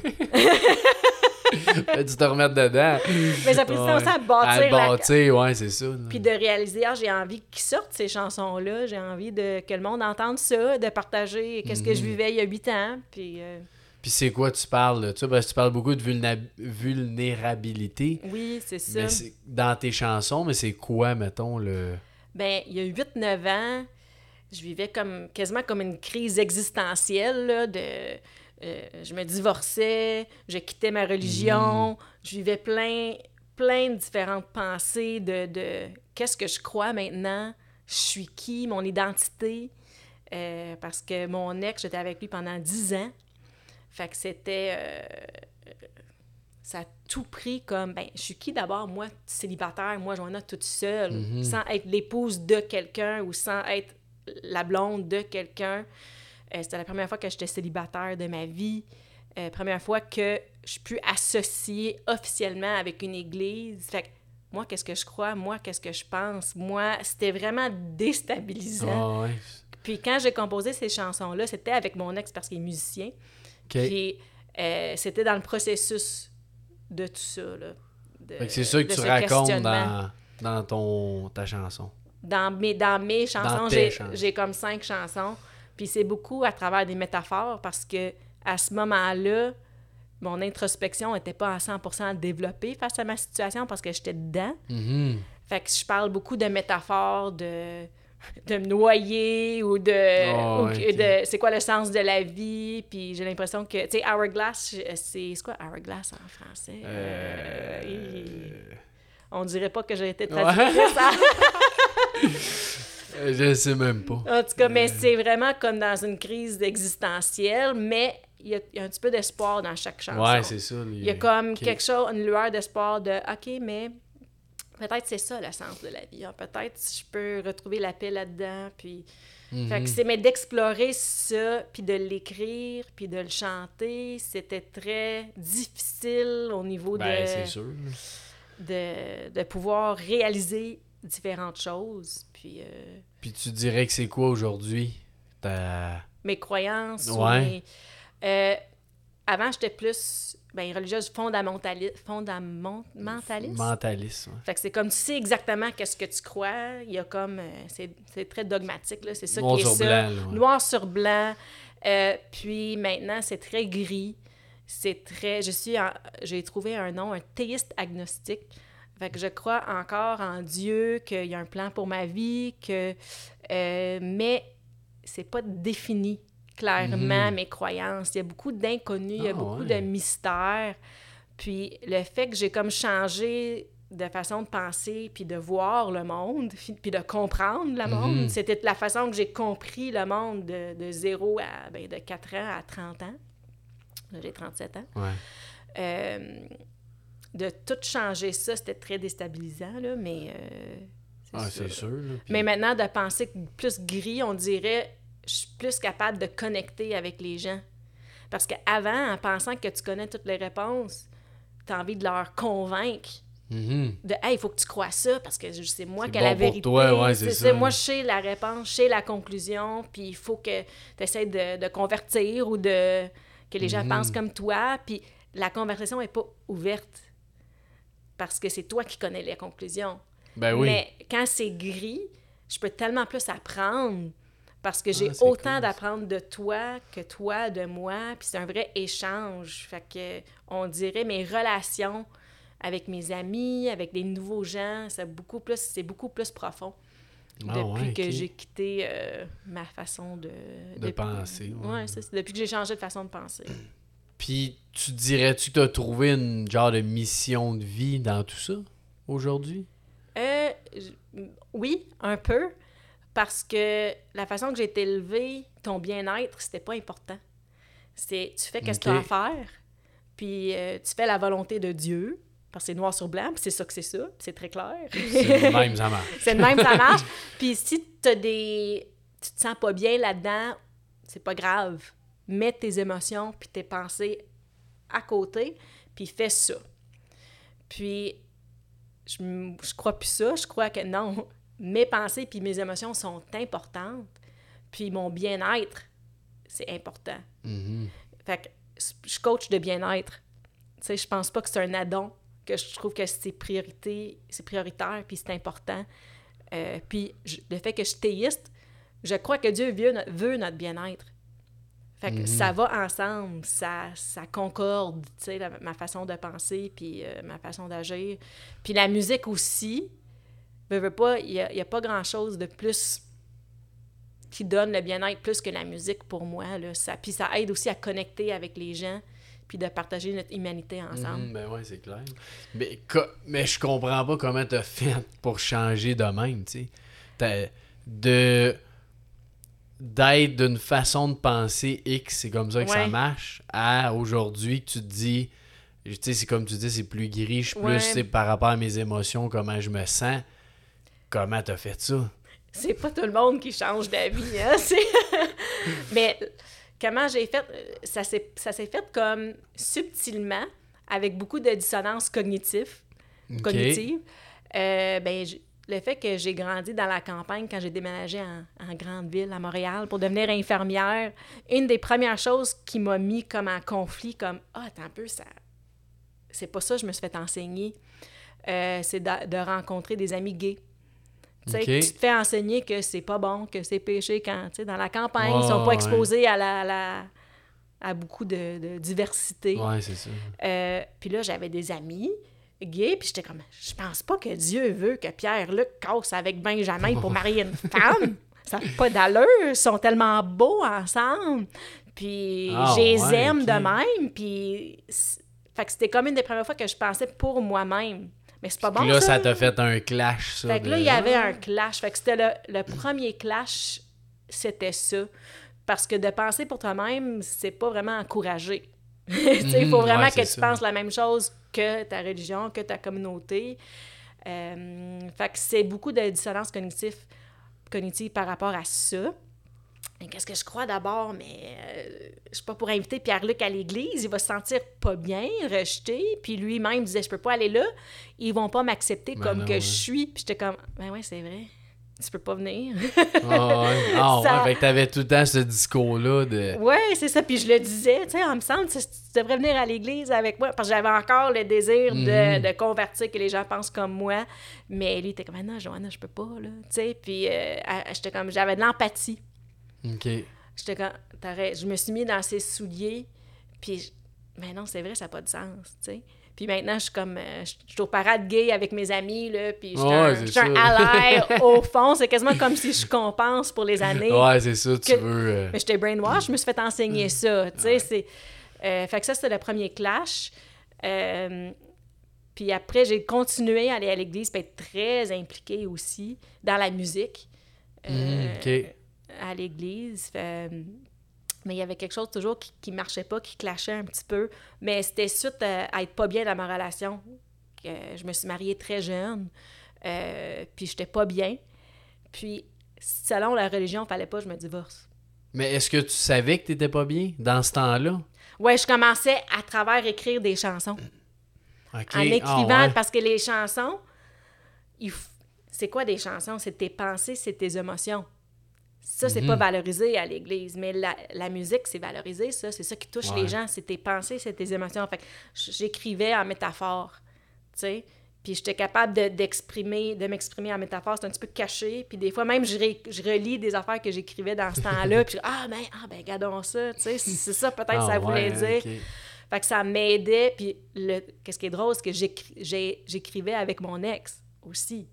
Tu te remettre dedans. Mais ça a pris du temps aussi à bâtir À la- bâtir, ouais, c'est ça. Puis de réaliser, ah, j'ai envie qu'ils sortent ces chansons-là, j'ai envie de que le monde entende ça, de partager qu'est-ce que je Mhm. vivais il y a huit ans. Puis euh, Puis c'est quoi tu parles? Parce que tu parles beaucoup de vulna- vulnérabilité. oui, c'est ça. Mais dans tes chansons, mais c'est quoi, mettons, le. Ben, il y a 8-9 ans, je vivais comme quasiment comme une crise existentielle là, de euh, je me divorçais, je quittais ma religion, je vivais plein plein de différentes pensées de, de qu'est-ce que je crois maintenant, je suis qui, mon identité. Euh, parce que mon ex, j'étais avec lui pendant 10 ans. Fait que c'était. euh, ça a tout pris comme. Ben, je suis qui d'abord, moi, célibataire, moi, Joanna, toute seule, Mhm. sans être l'épouse de quelqu'un ou sans être la blonde de quelqu'un. Euh, c'était la première fois que j'étais célibataire de ma vie. Euh, première fois que je suis associée officiellement avec une église. Fait que moi, qu'est-ce que je crois? Moi, qu'est-ce que je pense? Moi, c'était vraiment déstabilisant. Ouais. Puis quand j'ai composé ces chansons-là, c'était avec mon ex parce qu'il est musicien. Puis euh, c'était dans le processus de tout ça. C'est ça que de tu racontes dans, dans ton, ta chanson. Dans mes, dans mes chansons, j'ai comme cinq chansons. Puis c'est beaucoup à travers des métaphores parce que à ce moment-là, mon introspection n'était pas à 100% développée face à ma situation parce que j'étais dedans. Mhm. Fait que je parle beaucoup de métaphores de de me noyer ou de, Oh, ou ouais, ok. de c'est quoi le sens de la vie? Puis j'ai l'impression que tu sais hourglass c'est c'est quoi hourglass en français? Euh, Euh, on dirait pas que j'ai été Ouais. traductrice? Euh, Je sais même pas. en tout cas mais c'est vraiment comme dans une crise existentielle mais il y, a, il y a un petit peu d'espoir dans chaque chanson Ouais, c'est ça. il y a comme quelque chose une lueur d'espoir de ok mais peut-être c'est ça le sens de la vie hein. peut-être je peux retrouver la paix là-dedans puis Mhm. Fait que c'est mais d'explorer ça, puis de l'écrire, puis de le chanter, c'était très difficile au niveau Ben, de, c'est sûr. de, de pouvoir réaliser différentes choses. Puis euh, Puis tu dirais que c'est quoi aujourd'hui? Mes croyances, ou Ouais. mes- euh, avant, j'étais plus ben, religieuse fondamentali- fondamentaliste? Mentaliste. ouais. Fait que c'est comme tu sais exactement qu'est-ce que tu crois. Il y a comme. euh, c'est, c'est très dogmatique, là. C'est ça Noir qui est sur ça. blanc, là, ouais. Noir sur blanc. Euh, puis maintenant, c'est très gris. C'est très. Je suis. en- J'ai trouvé un nom, un théiste agnostique. Fait que je crois encore en Dieu, qu'il y a un plan pour ma vie, que. euh, mais c'est pas défini clairement mes croyances. Il y a beaucoup d'inconnus, il y a Mhm. Ah, beaucoup ouais. de mystères. Puis le fait que j'ai comme changé de façon de penser, puis de voir le monde, puis de comprendre le monde, Mhm. c'était la façon que j'ai compris le monde de, de 0 à ben, de 4 ans à 30 ans. Là, j'ai 37 ans. Ouais. Euh, de tout changer ça, c'était très déstabilisant, là, mais... euh, c'est Ah, c'est sûr. là, puis- Mais maintenant, de penser plus gris, on dirait, je suis plus capable de connecter avec les gens. Parce qu'avant, en pensant que tu connais toutes les réponses, tu as envie de leur convaitre Mhm. de Hey, il faut que tu crois ça parce que je- c'est moi qui ai bon la pour vérité. toi, ouais, c'est ça. Moi, je sais la réponse, je sais la conclusion, puis il faut que tu essaies de, de convertir ou de que les gens Mhm. pensent comme toi. Puis la conversation n'est pas ouverte parce que c'est toi qui connais les conclusions. Ben oui. Mais quand c'est gris, je peux tellement plus apprendre parce que j'ai Ah, autant cool, d'apprendre de toi que toi de moi, puis c'est un vrai échange. Fait que on dirait mes relations avec mes amis, avec des nouveaux gens, c'est beaucoup plus c'est beaucoup plus profond Ah, depuis ouais, que j'ai quitté euh, ma façon de De penser, ouais. Ouais, c'est ça, depuis que j'ai changé de façon de penser. Puis tu dirais-tu que tu as trouvé une genre de mission de vie dans tout ça aujourd'hui? Euh, oui, un peu. Parce que la façon que j'ai été élevée, ton bien-être, c'était pas important. C'est tu fais qu'est-ce que tu as à faire, puis euh, tu fais la volonté de Dieu, parce que c'est noir sur blanc, puis c'est ça que c'est ça, c'est très clair. C'est le même, ça marche. c'est le même, ça marche. Puis si t'as des... tu te sens pas bien là-dedans, c'est pas grave. Mets tes émotions puis tes pensées à côté, puis fais ça. Puis, je, je crois plus ça. Je crois que non. Mes pensées puis mes émotions sont importantes. Puis mon bien-être, c'est important. Mhm. Fait que je coach de bien-être. Tu sais, je pense pas que c'est un addon, que je trouve que c'est priorité, c'est prioritaire, puis c'est important. Euh, puis je- le fait que je suis théiste, je crois que Dieu veut, no- veut notre bien-être. Fait que Mhm. ça va ensemble, ça, ça concorde, tu sais, ma façon de penser, puis euh, ma façon d'agir. Puis la musique aussi, veux, veux pas, il n'y a, pas grand-chose de plus qui donne le bien-être plus que la musique pour moi. Là. Ça, puis ça aide aussi à connecter avec les gens, puis de partager notre humanité ensemble. Mhm, ben ouais, c'est clair. Mais, mais je comprends pas comment t'as fait pour changer de même, tu sais. De d'être d'une façon de penser X, c'est comme ça que ça marche, à aujourd'hui que tu te dis, tu sais, c'est comme tu dis, c'est plus gris, je suis Ouais. plus, sais, par rapport à mes émotions, comment je me sens. Comment t'as fait ça? C'est pas tout le monde qui change d'avis, hein? c'est- Mais comment j'ai fait? euh, Ça s'est ça s'est fait comme subtilement, avec beaucoup de dissonance cognitive. Ok. cognitive. Euh, ben, le fait que j'ai grandi dans la campagne quand j'ai déménagé en, en grande ville, à Montréal, pour devenir infirmière, une des premières choses qui m'a mis comme en conflit, comme Ah, attends un peu, ça. C'est pas ça que je me suis fait enseigner. Euh, c'est de, de rencontrer des amis gays. Tu te fais enseigner que c'est pas bon, que c'est péché quand, tu sais, dans la campagne, Ouais, ils sont pas ouais. exposés à la, la- à beaucoup de, de diversité. Ouais, c'est ça. Euh, puis là, j'avais des amis gays, puis j'étais comme, je pense pas que Dieu veut que Pierre-Luc casse avec Benjamin pour marier une femme. Ça n'a pas d'allure. Ils sont tellement beaux ensemble. Puis Ah, je les ouais, aime de même. Puis fait que c'était comme une des premières fois que je pensais pour moi-même. Mais c'est pas bon, Puis là, ça. t'a fait un clash, ça. Fait que de- là, il y avait un clash. Fait que c'était le, le premier clash, c'était ça. Parce que de penser pour toi-même, c'est pas vraiment encouragé. Il faut Mhm, vraiment ouais, que tu ça. penses la même chose que ta religion, que ta communauté. Euh, fait que c'est beaucoup de dissonance cognitive, cognitive par rapport à ça. Et Qu'est-ce que je crois d'abord? Mais euh, je suis pas pour inviter Pierre-Luc à l'église. Il va se sentir pas bien, rejeté. Puis lui-même disait, je peux pas aller là. Ils vont pas m'accepter Ben comme non, que ouais. je suis. Puis j'étais comme, ben ouais, c'est vrai. tu peux pas venir. Ah ouais, ah, ouais, fait que t'avais tout le temps ce discours-là de... Ouais, c'est ça. Puis je le disais, tu sais, en me semble, tu, tu devrais venir à l'église avec moi. Parce que j'avais encore le désir de, Mhm. de convertir, que les gens pensent comme moi. Mais lui, il était comme, Ah non, Johanna, je peux pas, là. Tu sais, puis euh, j'étais comme, j'avais de l'empathie. OK. J'étais t'arrêtes. Je me suis mis dans ses souliers. Puis, mais non, c'est vrai, ça n'a pas de sens, tu sais. Puis maintenant, je suis comme, euh, je suis au parade gay avec mes amis, là, puis je suis Ouais, un, un au fond. C'est quasiment comme si je compense pour les années. Ouais, c'est ça, tu que- veux... euh, Mais j'étais brainwash, je me suis fait enseigner ça, tu sais, c'est... euh, fait que ça, c'était le premier clash. Euh, puis après, j'ai continué à aller à l'église, puis être très impliquée aussi dans la musique. euh, OK. À l'église. Euh, mais il y avait quelque chose toujours qui, qui marchait pas, qui clashait un petit peu. Mais c'était suite à, à être pas bien dans ma relation. je me suis mariée très jeune, euh, puis j'étais pas bien. Puis, selon la religion, fallait pas que je me divorce. Mais est-ce que tu savais que t'étais pas bien dans ce temps-là? Ouais, je commençais à travers écrire des chansons. En ah, écrivant, ouais. parce que les chansons, il f- c'est quoi des chansons? C'est tes pensées, c'est tes émotions. Ça, c'est Mhm. pas valorisé à l'église, mais la, la musique, c'est valorisé, ça. C'est ça qui touche Ouais. les gens, c'est tes pensées, c'est tes émotions. Fait j'écrivais en métaphore, tu sais. Puis j'étais capable de, d'exprimer, de m'exprimer en métaphore. C'est un petit peu caché. Puis des fois, même, je, ré- je relis des affaires que j'écrivais dans ce temps-là. Puis ah, ben, ah, ben, regardons ça, tu sais. C'est ça, peut-être, Ah, ça voulait ouais, dire. Fait que ça m'aidait. Puis qu'est-ce qui est drôle, c'est que j'écrivais avec mon ex aussi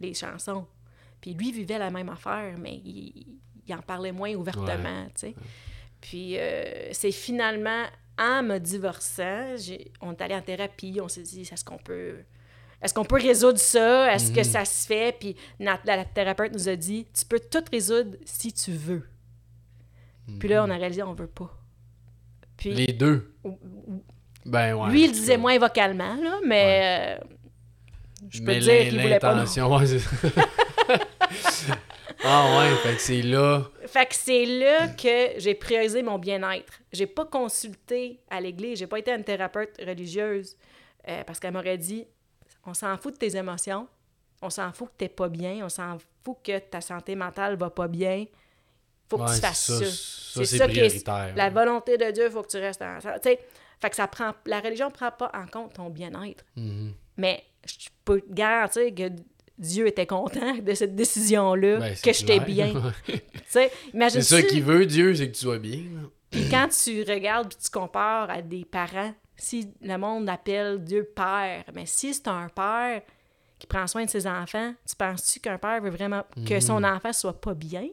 les chansons. Puis lui vivait la même affaire, mais il, il en parlait moins ouvertement, tu sais. Puis euh, c'est finalement en me divorçant, on est allé en thérapie, on s'est dit, est-ce qu'on peut... Est-ce qu'on peut résoudre ça? Est-ce que ça se fait? Puis la, la thérapeute nous a dit, tu peux tout résoudre si tu veux. Puis là, on a réalisé, on veut pas. Puis Les deux? Ben ouais. lui, il le disait moins vocalement, là, mais euh, je peux Mais te dire qu'il voulait pas. ouais. ah ouais, fait que c'est là. Fait que c'est là que j'ai priorisé mon bien-être. J'ai pas consulté à l'église, j'ai pas été une thérapeute religieuse euh, parce qu'elle m'aurait dit on s'en fout de tes émotions, on s'en fout que t'es pas bien, on s'en fout que ta santé mentale va pas bien. Faut que Ouais, tu fasses ça, ça. c'est ça qui est- prioritaire. La volonté de Dieu, faut que tu restes en. Tu sais, fait que ça prend. La religion prend pas en compte ton bien-être. Mhm. Mais je peux te garantir que Dieu était content de cette décision-là, Ben, que j'étais bien. C'est ça qu'il veut, Dieu, c'est que tu sois bien. Puis quand tu regardes puis tu compares à des parents, si le monde appelle Dieu père, mais si c'est un père qui prend soin de ses enfants, tu penses-tu qu'un père veut vraiment que son enfant soit pas bien?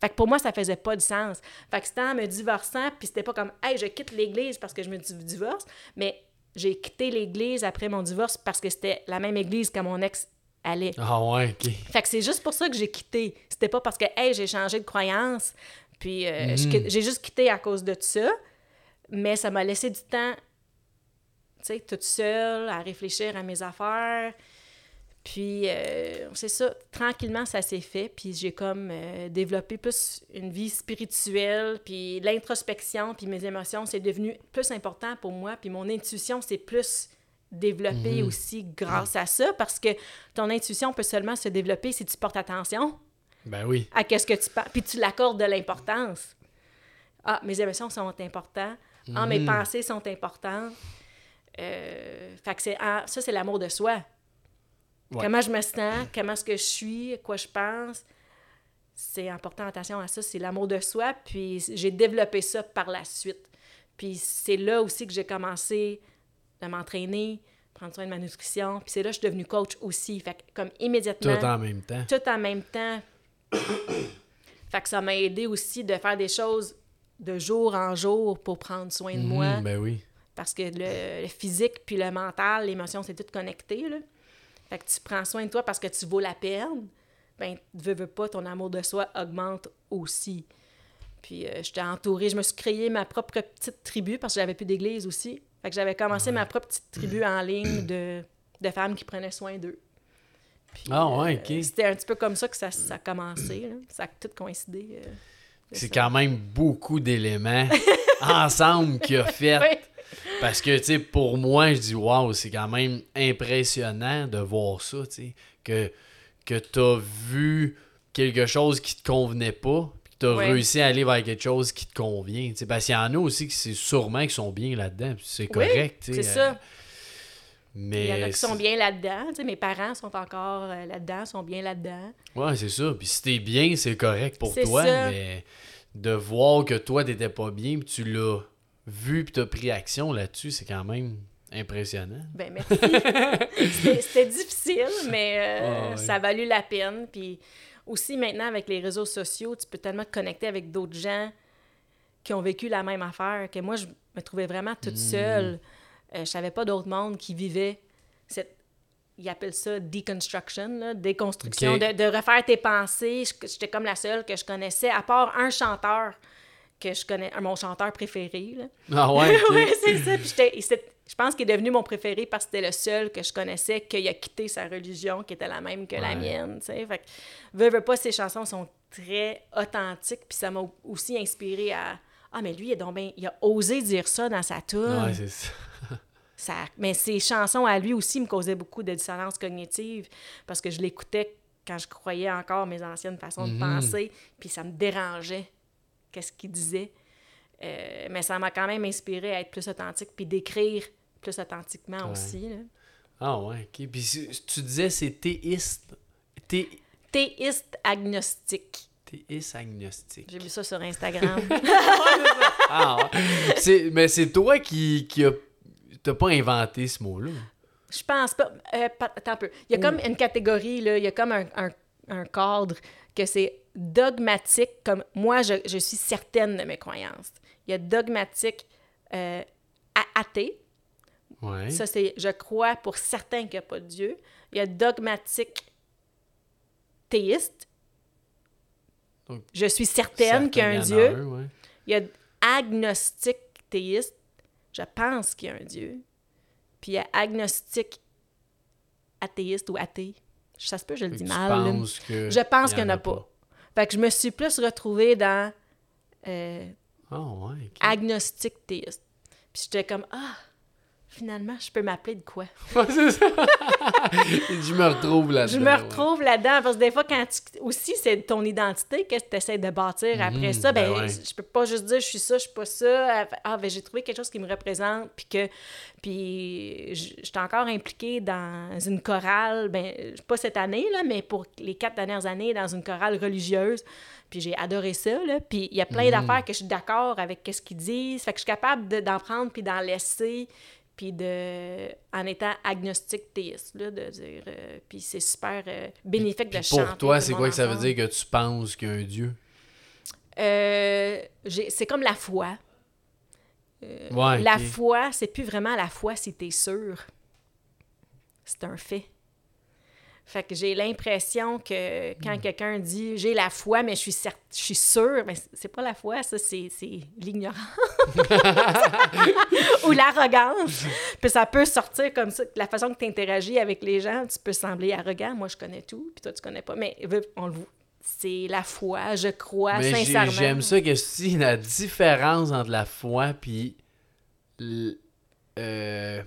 Fait que pour moi, ça faisait pas de sens. Fait que c'était en me divorçant, puis c'était pas comme « Hey, je quitte l'Église parce que je me di- divorce », mais j'ai quitté l'Église après mon divorce parce que c'était la même Église que mon ex allait. Ah ouais, ok. Fait que c'est juste pour ça que j'ai quitté. C'était pas parce que, hey, j'ai changé de croyance, puis euh, quitte- j'ai juste quitté à cause de ça. Mais ça m'a laissé du temps, tu sais, toute seule, à réfléchir à mes affaires. Puis, euh, c'est ça, tranquillement, ça s'est fait. Puis j'ai comme euh, développé plus une vie spirituelle, puis l'introspection, puis mes émotions, c'est devenu plus important pour moi. Puis mon intuition, c'est plus développée aussi grâce à ça, parce que ton intuition peut seulement se développer si tu portes attention Ben oui. à qu'est-ce que tu penses, puis tu l'accordes de l'importance. Ah, mes émotions sont importantes. Ah, mes Mhm. pensées sont importantes. Euh, fait que c'est, ah, ça, c'est l'amour de soi. Ouais. Comment je me sens, comment est-ce que je suis, quoi je pense. C'est important, attention à ça, c'est l'amour de soi. Puis j'ai développé ça par la suite. Puis c'est là aussi que j'ai commencé à m'entraîner, prendre soin de ma nutrition. Puis c'est là que je suis devenue coach aussi. Fait que comme immédiatement Tout en même temps. tout en même temps. fait que ça m'a aidé aussi de faire des choses de jour en jour pour prendre soin de moi. Mhm, Ben oui. Parce que le, le physique puis le mental, l'émotion, c'est tout connecté. Là. Fait que tu prends soin de toi parce que tu vaux la peine. Ben, veux, veux pas, ton amour de soi augmente aussi. Puis euh, j'étais entourée, je me suis créé ma propre petite tribu parce que j'avais plus d'église aussi. Fait que j'avais commencé ma propre petite tribu en ligne de, de femmes qui prenaient soin d'eux. Puis, Ah ouais, euh. C'était un petit peu comme ça que ça, ça a commencé. là. Ça a tout coïncidé. euh, C'est quand même beaucoup d'éléments ensemble qu'il a fait. Oui. Parce que, tu sais, pour moi, je dis, waouh, c'est quand même impressionnant de voir ça, tu sais. Que, que t'as vu quelque chose qui te convenait pas, t'as Ouais. réussi à aller vers quelque chose qui te convient. tu sais. Parce qu'il y en a aussi qui c'est sûrement qui sont bien là-dedans, c'est correct. tu C'est euh, ça. Mais Il y en a qui sont bien là-dedans. Tu mes parents sont encore euh, là-dedans, sont bien là-dedans. Ouais, c'est ça. Puis si t'es bien, c'est correct pour toi, ça. mais de voir que toi, t'étais pas bien, puis tu l'as vu, puis t'as pris action là-dessus, c'est quand même impressionnant. Ben merci. C'était- difficile, mais euh, ouais. ça a valu la peine. Puis aussi maintenant avec les réseaux sociaux, tu peux tellement te connecter avec d'autres gens qui ont vécu la même affaire que moi je me trouvais vraiment toute Hmm. seule. Euh, je savais pas d'autre monde qui vivait cette ils appellent ça deconstruction, là, déconstruction, de, de refaire tes pensées. J'étais comme la seule que je connaissais, à part un chanteur que je connais, mon chanteur préféré. Là. Ah ouais, ok. Oui, c'est ça. Puis je pense qu'il est devenu mon préféré parce que c'était le seul que je connaissais qui a quitté sa religion, qui était la même que la mienne. tu sais. Fait que, veux, veux pas, ses chansons sont très authentiques. Puis ça m'a aussi inspiré à. Ah, mais lui, il a, donc ben- il a osé dire ça dans sa. Ouais, c'est ça. Ça- mais ses chansons à lui aussi me causaient beaucoup de dissonance cognitive parce que je l'écoutais quand je croyais encore mes anciennes façons de Mhm. penser, puis ça me dérangeait qu'est-ce qu'il disait. Euh, mais ça m'a quand même inspiré à être plus authentique puis d'écrire plus authentiquement Ouais. aussi. là. Ah ouais, ok. Puis tu disais c'est théiste. Thé... Théiste agnostique. Théiste agnostique. J'ai vu ça sur Instagram. Ah ouais. Mais c'est toi qui, qui a. T'as pas inventé ce mot-là? Je pense pas. euh, attends un peu. Il y a comme une catégorie, là, il y a comme un, un- un cadre que c'est dogmatique, comme moi, je, je suis certaine de mes croyances. Il y a dogmatique euh, athée. Ouais. Ça, c'est je crois pour certain qu'il n'y a pas de Dieu. Il y a dogmatique théiste. Donc, je suis certaine qu'il y a un Dieu. un, ouais. Il y a agnostique théiste. Je pense qu'il y a un Dieu. Puis il y a agnostique athéiste ou athée. Ça se peut, je le dis mal. que Je pense qu'il n'y en a pas. Fait que je me suis plus retrouvée dans euh, Ah ouais, ok. agnostique théiste. Puis j'étais comme, ah, finalement, je peux m'appeler de quoi? Ouais, c'est ça. je me retrouve là-dedans. Je me ouais. retrouve là-dedans parce que des fois, quand tu... aussi, c'est ton identité que tu essaies de bâtir après Mhm, ça. Ben, ben ouais. je peux pas juste dire je suis ça, je suis pas ça. Ah, ben, j'ai trouvé quelque chose qui me représente. Puis que. Puis, j'étais encore impliquée dans une chorale, ben, pas cette année, là, mais pour les quatre dernières années, dans une chorale religieuse. Puis j'ai adoré ça, là. Puis il y a plein Mhm. d'affaires que je suis d'accord avec ce qu'ils disent. Fait que je suis capable de- d'en prendre puis d'en laisser puis de en étant agnostique théiste là de dire euh, puis c'est super euh, bénéfique Puis de chanter pour toi, c'est quoi que ça veut dire que tu penses qu'il y a un Dieu? Euh, c'est comme la foi Ouais, la ok. foi c'est plus vraiment la foi si t'es sûr c'est un fait fait que j'ai l'impression que Hmm. quand quelqu'un dit j'ai la foi mais je suis cer- je suis sûr mais c'est pas la foi ça c'est c'est l'ignorance. Ou l'arrogance. Puis ça peut sortir comme ça. La façon que tu interagis avec les gens tu peux sembler arrogant. Moi je connais tout puis toi tu connais pas. Mais veux- on le voit. C'est la foi je crois Mais sincèrement. j'aime ça que dis la différence entre la foi puis euh,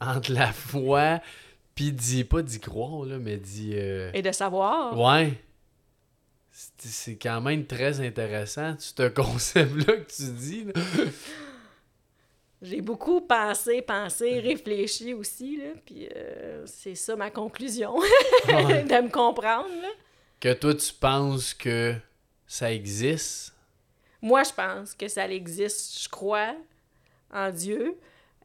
entre la foi puis dis pas d'y croire là, mais d'y euh, et de savoir ouais. C'est c'est quand même très intéressant ce concept là que tu dis. J'ai beaucoup pensé, pensé, réfléchi aussi, là, puis euh, c'est ça ma conclusion, Ouais. de me comprendre. là. que toi tu penses que ça existe? Moi, je pense que ça existe, je crois en Dieu,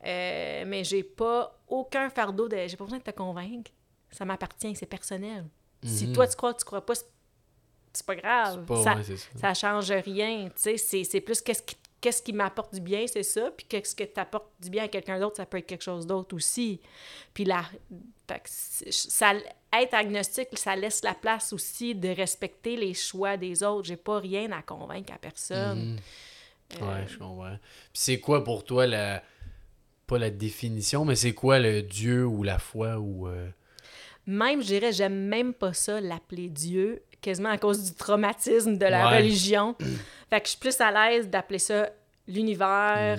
euh, mais j'ai pas aucun fardeau, de... j'ai pas besoin de te convaincre. Ça m'appartient, c'est personnel. Si Mhm. toi, tu crois, tu crois pas, c'est- pas grave. Pas ça, ouais, ça. ça change rien, c'est, plus qu'est-ce qui, qu'est-ce qui m'apporte du bien, c'est ça, puis qu'est-ce que t'apporte du bien à quelqu'un d'autre, ça peut être quelque chose d'autre aussi. Puis là, fait que c'est- ça, être agnostique, ça laisse la place aussi de respecter les choix des autres. J'ai pas rien à convaincre à personne. Mhm. Euh, Ouais, je comprends. Puis c'est quoi pour toi la pas la définition, mais c'est quoi le Dieu ou la foi ou euh, Même, je dirais, j'aime même pas ça, l'appeler Dieu, quasiment à cause du traumatisme de la Ouais. religion. fait que je suis plus à l'aise d'appeler ça l'univers.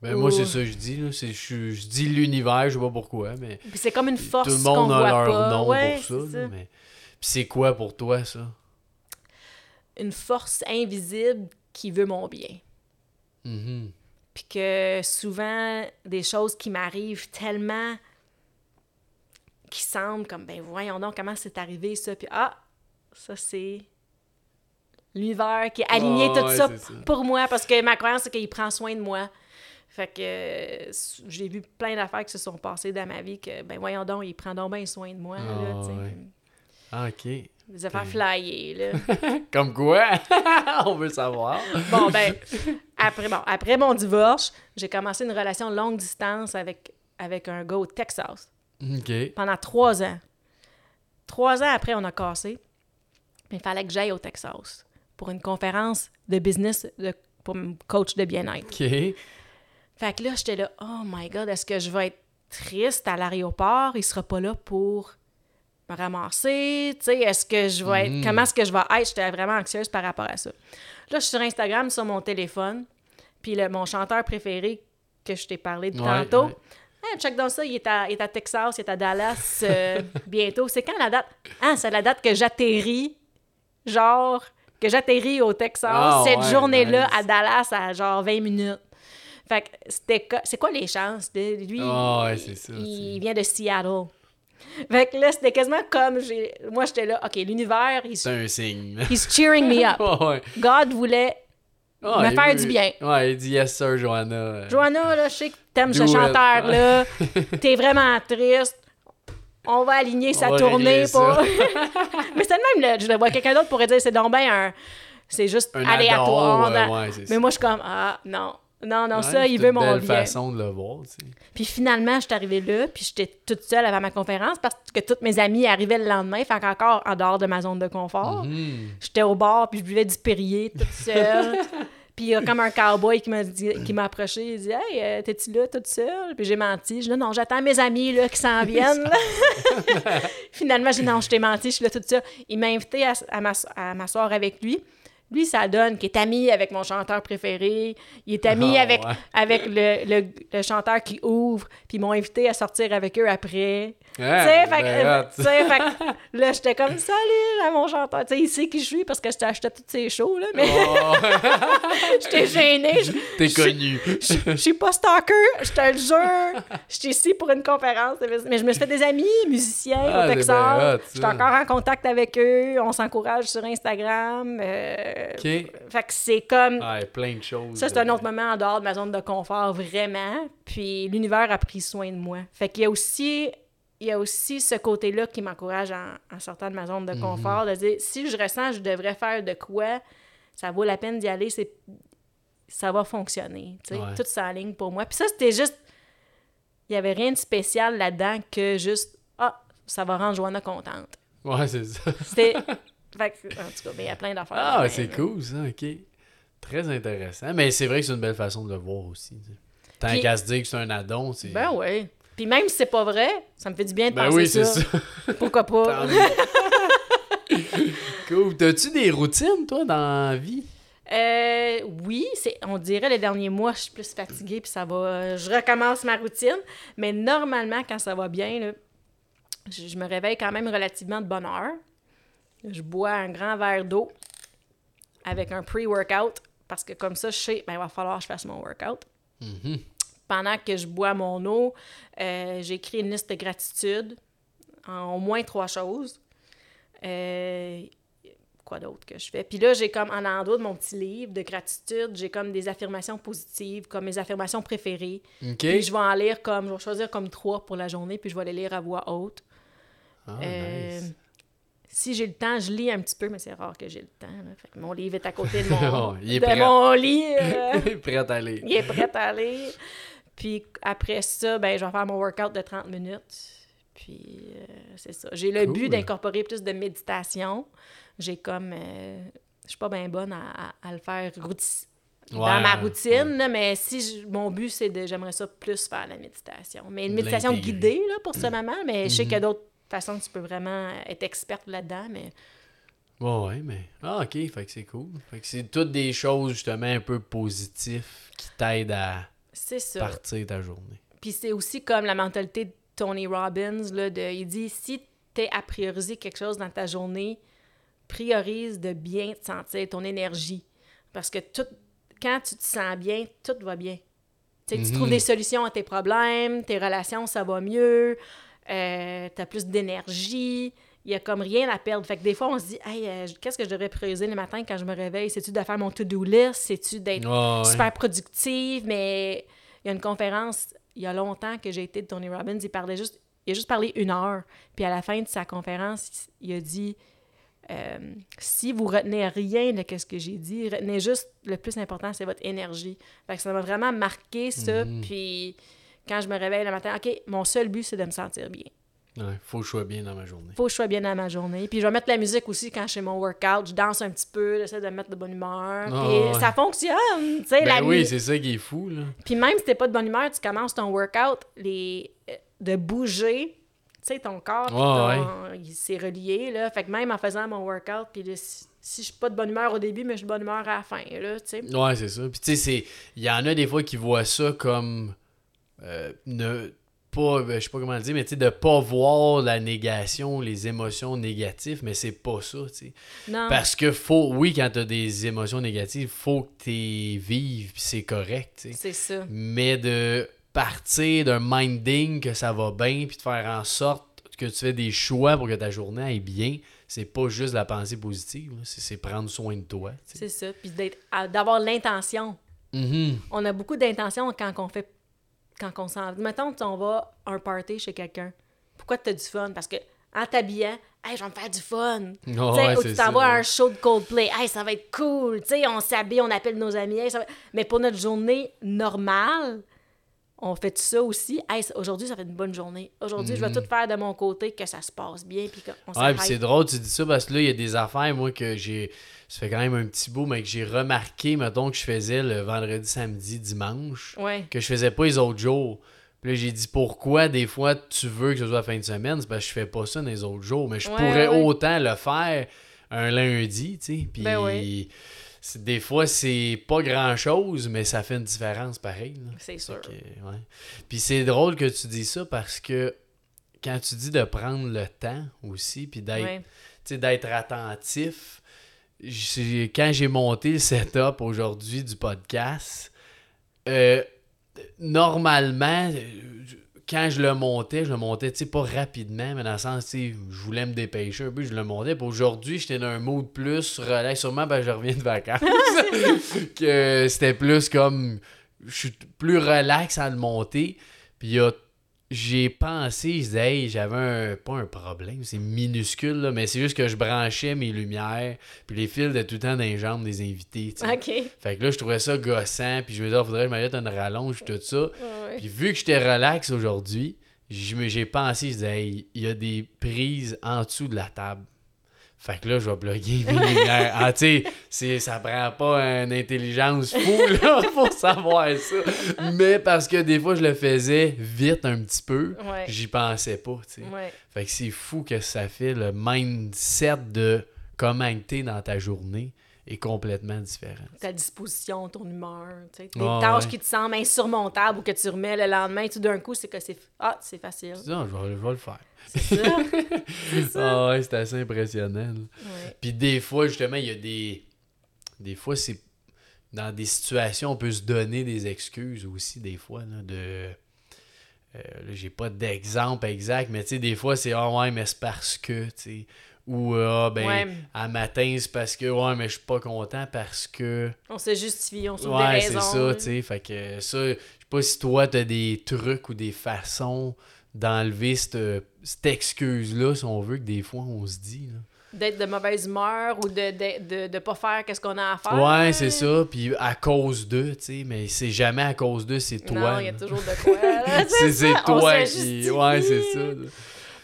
Ben ou- moi c'est ça que je dis là, c'est je, je dis l'univers, je sais pas pourquoi, mais c'est comme une force tout le monde a voit leur pas. nom Ouais, pour ça, ça. mais c'est quoi pour toi, ça? Une force invisible qui veut mon bien. Mhm. Puis que souvent, des choses qui m'arrivent tellement qui semblent comme, ben voyons donc comment c'est arrivé ça? Puis ah, ça c'est l'univers qui a aligné tout ouais, ça pour moi parce que ma croyance c'est qu'il prend soin de moi. Fait que euh, j'ai vu plein d'affaires qui se sont passées dans ma vie que, ben voyons donc, il prend donc bien soin de moi. là, Ah, ouais. Ah, OK. Des affaires flyées, là. Comme quoi? On veut savoir. Bon, ben, après, bon, après mon divorce, j'ai commencé une relation longue distance avec, avec un gars au Texas OK. pendant trois ans. Trois ans après, on a cassé. Mais il fallait que j'aille au Texas pour une conférence de business de, pour coach de bien-être. OK. Fait que là, j'étais là, oh my God, est-ce que je vais être triste à l'aéroport? Il sera pas là pour me ramasser. Tu sais, est-ce que je vais être. Comment est-ce que je vais être? J'étais vraiment anxieuse par rapport à ça. Là, je suis sur Instagram, sur mon téléphone. Puis le- mon chanteur préféré que je t'ai parlé de Ouais, tantôt. ouais. Ah, check dans ça, il est, à, il est à Texas, il est à Dallas euh, bientôt. C'est quand la date? Ah, c'est la date que j'atterris, genre, que j'atterris au Texas, Ah, cette ouais, journée-là nice. à Dallas à genre 20 minutes. Fait que c'était c'est quoi les chances de lui? Ah, ouais, ça, Il vient de Seattle. Fait que là, c'était quasiment comme j'ai. Moi, j'étais là, OK, l'univers, he's, C'est un signe. he's cheering me up. Ouais. God voulait me il faire veut- du bien. Ouais, il dit yes sir, Joanna. Joanna, là, je sais que t'aimes ce chanteur-là. T'es vraiment triste. On va aligner sa va tournée pour. Mais c'est le même, là, je le vois. Quelqu'un d'autre pourrait dire c'est donc ben un. C'est juste Un aléatoire. ouais, Mais ça. moi, je suis comme, ah, non. Non, non, Ouais, ça, c'est il veut une mon bien. façon de le voir, tu sais. Puis finalement, je suis arrivée là, puis j'étais toute seule avant ma conférence parce que toutes mes amies arrivaient le lendemain, fait qu'encore en dehors de ma zone de confort. Mhm. J'étais au bar, puis je buvais du Perrier toute seule. puis il y a comme un cowboy qui m'a qui m'a approché, il dit Hey, euh, t'es-tu là toute seule? Puis j'ai menti. Je dis Non, j'attends mes amis là, qui s'en viennent. Finalement, j'ai dit Non, je t'ai menti, je suis là toute seule. Il m'a invité à m'asseoir avec lui. Lui, ça donne qu'il est ami avec mon chanteur préféré. Il est ami Ah, avec, ouais. avec le, le- le chanteur qui ouvre. Puis ils m'ont invité à sortir avec eux après. Ah, Tu sais, fait que- ben, là, j'étais comme salut à mon chanteur. Tu sais, il sait qui je suis parce que je t'ai acheté toutes ses shows, là, mais Oh, j'étais gênée. T'es connu. je- suis pas stalker, je te le jure. J'étais ici pour une conférence. Mais je me suis fait des amis musiciens Ah, au Texas. Je suis encore en contact avec eux. On s'encourage sur Instagram. euh, OK. Fait que c'est comme. Ouais, plein de choses. Ça, c'est un autre moment en dehors de ma zone de confort, vraiment. Puis l'univers a pris soin de moi. Fait qu'il y a aussi, il y a aussi ce côté-là qui m'encourage en, en sortant de ma zone de Mhm. confort, de dire si je ressens que je devrais faire de quoi, ça vaut la peine d'y aller, c'est ça va fonctionner. tu sais. Ouais. Tout s'aligne pour moi. Puis ça, c'était juste. Il n'y avait rien de spécial là-dedans que juste Ah, ça va rendre Joanna contente. Ouais, c'est ça. C'était. fait que, en tout cas, mais il y a plein d'affaires. Ah, c'est cool, ça, OK. Très intéressant. Mais c'est vrai que c'est une belle façon de le voir aussi. Tant Puis- qu'à se dire que c'est un addon, c'est... Ben oui. Puis même si c'est pas vrai, ça me fait du bien de Ben penser oui, c'est ça. ça. Pourquoi pas? Cool. T'as-tu des routines, toi, dans la vie? Euh, oui, c'est, on dirait les derniers mois, je suis plus fatiguée, puis ça va. Je recommence ma routine. Mais normalement, quand ça va bien, là, je, je me réveille quand même relativement de bonne heure. Je bois un grand verre d'eau avec un pre-workout, parce que comme ça, je sais, ben, il va falloir que je fasse mon workout. Mhm. Pendant que je bois mon eau, euh, j'écris une liste de gratitude en au moins trois choses. Euh, quoi d'autre que je fais? Puis là, j'ai comme en endos de mon petit livre de gratitude, j'ai comme des affirmations positives, comme mes affirmations préférées. OK. Puis je vais en lire comme, je vais choisir comme trois pour la journée, puis je vais les lire à voix haute. Ah, Euh, nice. Si j'ai le temps, je lis un petit peu, mais c'est rare que j'ai le temps. là. Fait que mon livre est à côté de mon, Oh, il est de prêt. mon lit. euh, Prêt à aller. il est prêt à aller. Puis après ça, ben, je vais faire mon workout de 30 minutes. Puis euh, c'est ça. J'ai le Cool. but d'incorporer plus de méditation. J'ai comme. euh, je suis pas bien bonne à, à- à le faire dans Ouais, ma routine, mais si je- mon but, c'est de. J'aimerais ça plus faire la méditation. Mais une méditation guidée là, pour ce moment, mais je sais qu'il y a d'autres façons que tu peux vraiment être experte là-dedans. Mais Ouais, ouais, mais... Ah, OK, fait que c'est cool. Fait que c'est toutes des choses, justement, un peu positives qui t'aident à partir ta journée. Puis c'est aussi comme la mentalité de Tony Robbins, là, de, il dit, si t'aies à prioriser quelque chose dans ta journée, priorise de bien te sentir, ton énergie. Parce que tout, quand tu te sens bien, tout va bien. Tu tu Mhm. trouves des solutions à tes problèmes, tes relations, ça va mieux, euh, tu as plus d'énergie, il y a comme rien à perdre. Fait que des fois, on se dit, hey, euh, qu'est-ce que je devrais prioriser le matin quand je me réveille? C'est-tu de faire mon to-do list? C'est-tu d'être ouais. super productive? Mais il y a une conférence, il y a longtemps que j'ai été de Tony Robbins, il parlait juste, il a juste parlé une heure. Puis à la fin de sa conférence, il a dit, euh, si vous retenez rien de ce que j'ai dit, retenez juste le plus important, c'est votre énergie. Fait que ça m'a vraiment marqué ça. Mhm. Puis quand je me réveille le matin, OK, mon seul but, c'est de me sentir bien. Ouais, faut que je sois bien dans ma journée. Faut que je sois bien dans ma journée. Puis je vais mettre la musique aussi quand je fais mon workout. Je danse un petit peu, j'essaie de me mettre de bonne humeur. Ah, puis ouais. ça fonctionne, tu sais, la Ben oui, c'est ça qui est fou, là. Puis même si t'es pas de bonne humeur, tu commences ton workout, les, euh, de bouger, tu sais, ton corps, Ouais, ton- il s'est relié, là. Fait que même en faisant mon workout, puis si, je suis pas de bonne humeur au début, mais je suis de bonne humeur à la fin, là, tu sais. Ouais, c'est ça. Puis tu sais, c'est- il y en a des fois qui voient ça comme euh, ne pas, ben, je sais pas comment le dire, mais tu sais, de pas voir la négation, les émotions négatives, mais c'est pas ça, tu sais. Non. Parce que faut, oui, quand t'as des émotions négatives, faut que t'es vive, puis c'est correct, tu sais. C'est ça. Mais de partir d'un minding que ça va bien, puis de faire en sorte que tu fais des choix pour que ta journée aille bien, c'est pas juste la pensée positive, c'est prendre soin de toi. tu sais. C'est ça. Puis d'avoir l'intention. Mhm. On a beaucoup d'intention quand on fait. Quand on s'en. Mettons, tu- on va à un party chez quelqu'un. Pourquoi tu as du fun? Parce que en t'habillant, hey, je vais me faire du fun. Oh, Tu sais, ouais, ou tu t'en vas à un show de Coldplay, hey, ça va être cool. Tu sais, on s'habille, on appelle nos amis. hey, ça va- Mais pour notre journée normale, on fait tout ça aussi. Hey, aujourd'hui, ça fait une bonne journée. Aujourd'hui, je vais tout faire de mon côté, que ça se passe bien, puis qu'on Mhm. Ouais, s'arrête. puis c'est drôle, tu dis ça parce que là, il y a des affaires, moi, que j'ai. Ça fait quand même un petit bout, mais que j'ai remarqué, mettons, que je faisais le vendredi, samedi, dimanche, Ouais. que je faisais pas les autres jours. Puis là, j'ai dit pourquoi des fois tu veux que ce soit fin de semaine, c'est parce que je fais pas ça dans les autres jours. Mais je Ouais, pourrais ouais. autant le faire un lundi, tu sais. Puis Ben des fois, c'est pas grand chose, mais ça fait une différence pareil. là. C'est sûr. Fait que, ouais. Puis c'est drôle que tu dis ça parce que quand tu dis de prendre le temps aussi, puis d'être Ouais. attentif. Quand j'ai monté le setup aujourd'hui du podcast, euh, normalement, euh, quand je le montais, je le montais, tu sais, pas rapidement, mais dans le sens, tu je voulais me dépêcher un peu, je le montais. Aujourd'hui, j'étais dans un mood plus relax, sûrement, ben, je reviens de vacances, que c'était plus comme, je suis plus relax à le monter. Puis il y a j'ai pensé, je disais, hey, j'avais un, pas un problème, c'est minuscule, là, mais c'est juste que je branchais mes lumières, puis les fils étaient tout le temps dans les jambes des invités. tu sais. OK. Fait que là, je trouvais ça gossant, puis je me disais, il faudrait que je mette une rallonge, tout ça. Ouais. Puis vu que j'étais relax aujourd'hui, j'ai pensé, je disais, hey, il y a des prises en dessous de la table. Fait que là, je vais plugger mes lumières. Ah, tu sais, c'est- ça prend pas une intelligence fou, là, pour savoir ça. Mais parce que des fois, je le faisais vite un petit peu, Ouais. j'y pensais pas, tu sais. Ouais. Fait que c'est fou que ça fait le mindset de comment t'es dans ta journée est complètement différent. ta disposition, ton humeur, des Ouais, tâches ouais. qui te semblent insurmontables ou que tu remets le lendemain, tout d'un coup, c'est que c'est ah, c'est facile. Dis, Ah, je, vais, je vais le faire. C'est ça. c'est ça. Ah ouais, c'est assez impressionnant. Ouais. Puis des fois, justement, il y a des. Des fois, c'est. Dans des situations, on peut se donner des excuses aussi, des fois, là, de. euh, j'ai pas d'exemple exact, mais tu sais, des fois, c'est Ah ouais, mais c'est parce que, tu sais. Ou Ah ben, Ouais. à matin, c'est parce que, ouais, mais je suis pas content parce que. On se justifie, on trouve Ouais, c'est ça, tu sais. Fait que ça, je sais pas si toi, t'as des trucs ou des façons d'enlever cette, cette excuse-là, si on veut, que des fois, on se dit. là. D'être de mauvaise humeur ou de de, de, de pas faire qu'est-ce qu'on a à faire. Ouais, c'est ça. Puis à cause d'eux, tu sais. Mais c'est jamais à cause d'eux, c'est toi. Non, il y a toujours de quoi. C'est on toi se qui. Ouais, c'est ça.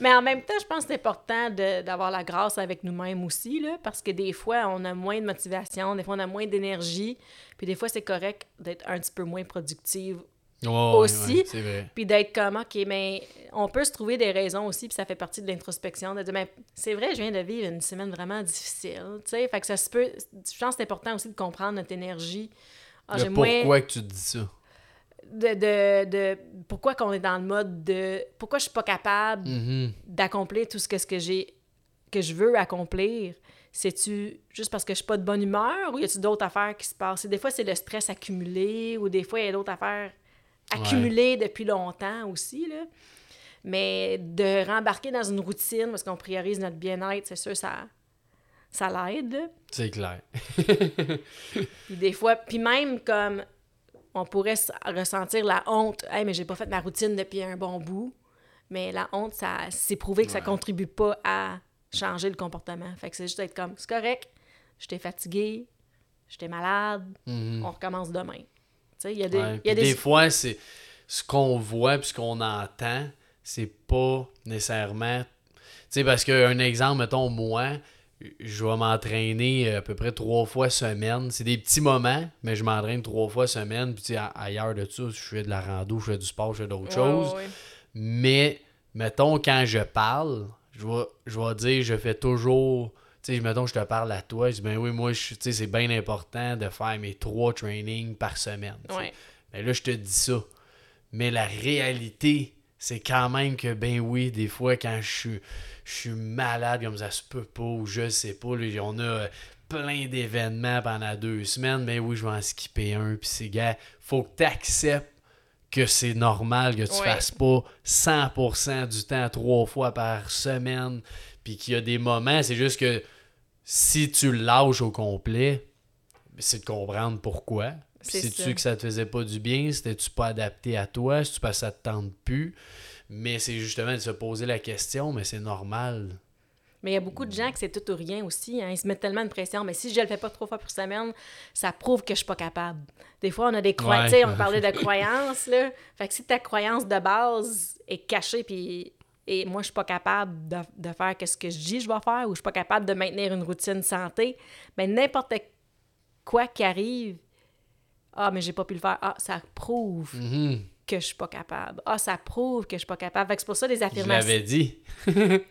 Mais en même temps, je pense que c'est important d'avoir la grâce avec nous-mêmes aussi, là, parce que des fois, on a moins de motivation, des fois, on a moins d'énergie, puis des fois, c'est correct d'être un petit peu moins productive, Aussi. ouais, c'est vrai. puis d'être comme, OK, mais on peut se trouver des raisons aussi, puis ça fait partie de l'introspection, de dire, mais c'est vrai, je viens de vivre une semaine vraiment difficile, tu sais, fait que ça se peut, je pense que c'est important aussi de comprendre notre énergie. Ah, Le j'ai moins... pourquoi que tu te dis ça? De, de, de pourquoi qu'on est dans le mode de pourquoi je suis pas capable Mhm. d'accomplir tout ce que, ce que j'ai que je veux accomplir. C'est-tu juste parce que je suis pas de bonne humeur ou y a-tu d'autres affaires qui se passent? Et des fois, c'est le stress accumulé ou des fois, il y a d'autres affaires accumulées depuis longtemps aussi. Là. Mais de rembarquer dans une routine parce qu'on priorise notre bien-être, c'est sûr, ça, ça l'aide. C'est clair. Puis des fois, puis même comme on pourrait ressentir la honte, hey, mais j'ai pas fait ma routine depuis un bon bout. Mais la honte, ça c'est prouvé que ça Ouais. contribue pas à changer le comportement. Fait que c'est juste être comme, c'est correct, j'étais fatigué, j'étais malade, Mhm. on recommence demain. Tu sais, il y a des, Ouais, y a puis des, des fois, c'est ce qu'on voit puis ce qu'on entend, c'est pas nécessairement. Tu sais, parce qu'un exemple, mettons, moi, je vais m'entraîner euh, à peu près trois fois semaine. C'est des petits moments, mais je m'entraîne trois fois semaine. Puis, ailleurs de ça, je fais de la rando, je fais du sport, je fais d'autres Ouais, choses. ouais. Mais, mettons, quand je parle, je vais, je vais dire, je fais toujours. Tu sais, mettons, je te parle à toi, je dis, ben oui, moi, tu sais, c'est bien important de faire mes trois trainings par semaine. Ouais. Mais là, je te dis ça. Mais la réalité, c'est quand même que, ben oui, des fois, quand je suis, je suis malade, comme ça se peut pas, ou je sais pas, là, on a euh, plein d'événements pendant deux semaines, ben oui, je vais en skipper un, puis c'est, gars, faut que tu acceptes que c'est normal que tu Ouais. fasses pas 100% du temps trois fois par semaine, puis qu'il y a des moments, c'est juste que si tu le lâches au complet, c'est de comprendre pourquoi. Puis C'est sais-tu ça. que ça te faisait pas du bien? C'était-tu pas adapté à toi? Si tu que ça te tente plus? Mais c'est justement de se poser la question, mais c'est normal. Mais il y a beaucoup de gens que c'est tout ou rien aussi. hein. Ils se mettent tellement de pression. Mais si je le fais pas trois fois par semaine, ça prouve que je suis pas capable. Des fois, on a des croyances. Ouais. On parlait de croyances, là. Fait que si ta croyance de base est cachée, puis et moi, je suis pas capable de, de faire ce que je dis que je vais faire, ou je suis pas capable de maintenir une routine santé, ben n'importe quoi qui arrive, ah, mais j'ai pas pu le faire. Ah, ça prouve Mhm. Que je suis pas capable. Ah, ça prouve que je suis pas capable. Fait que c'est pour ça les Je affirmations. l'avais dit.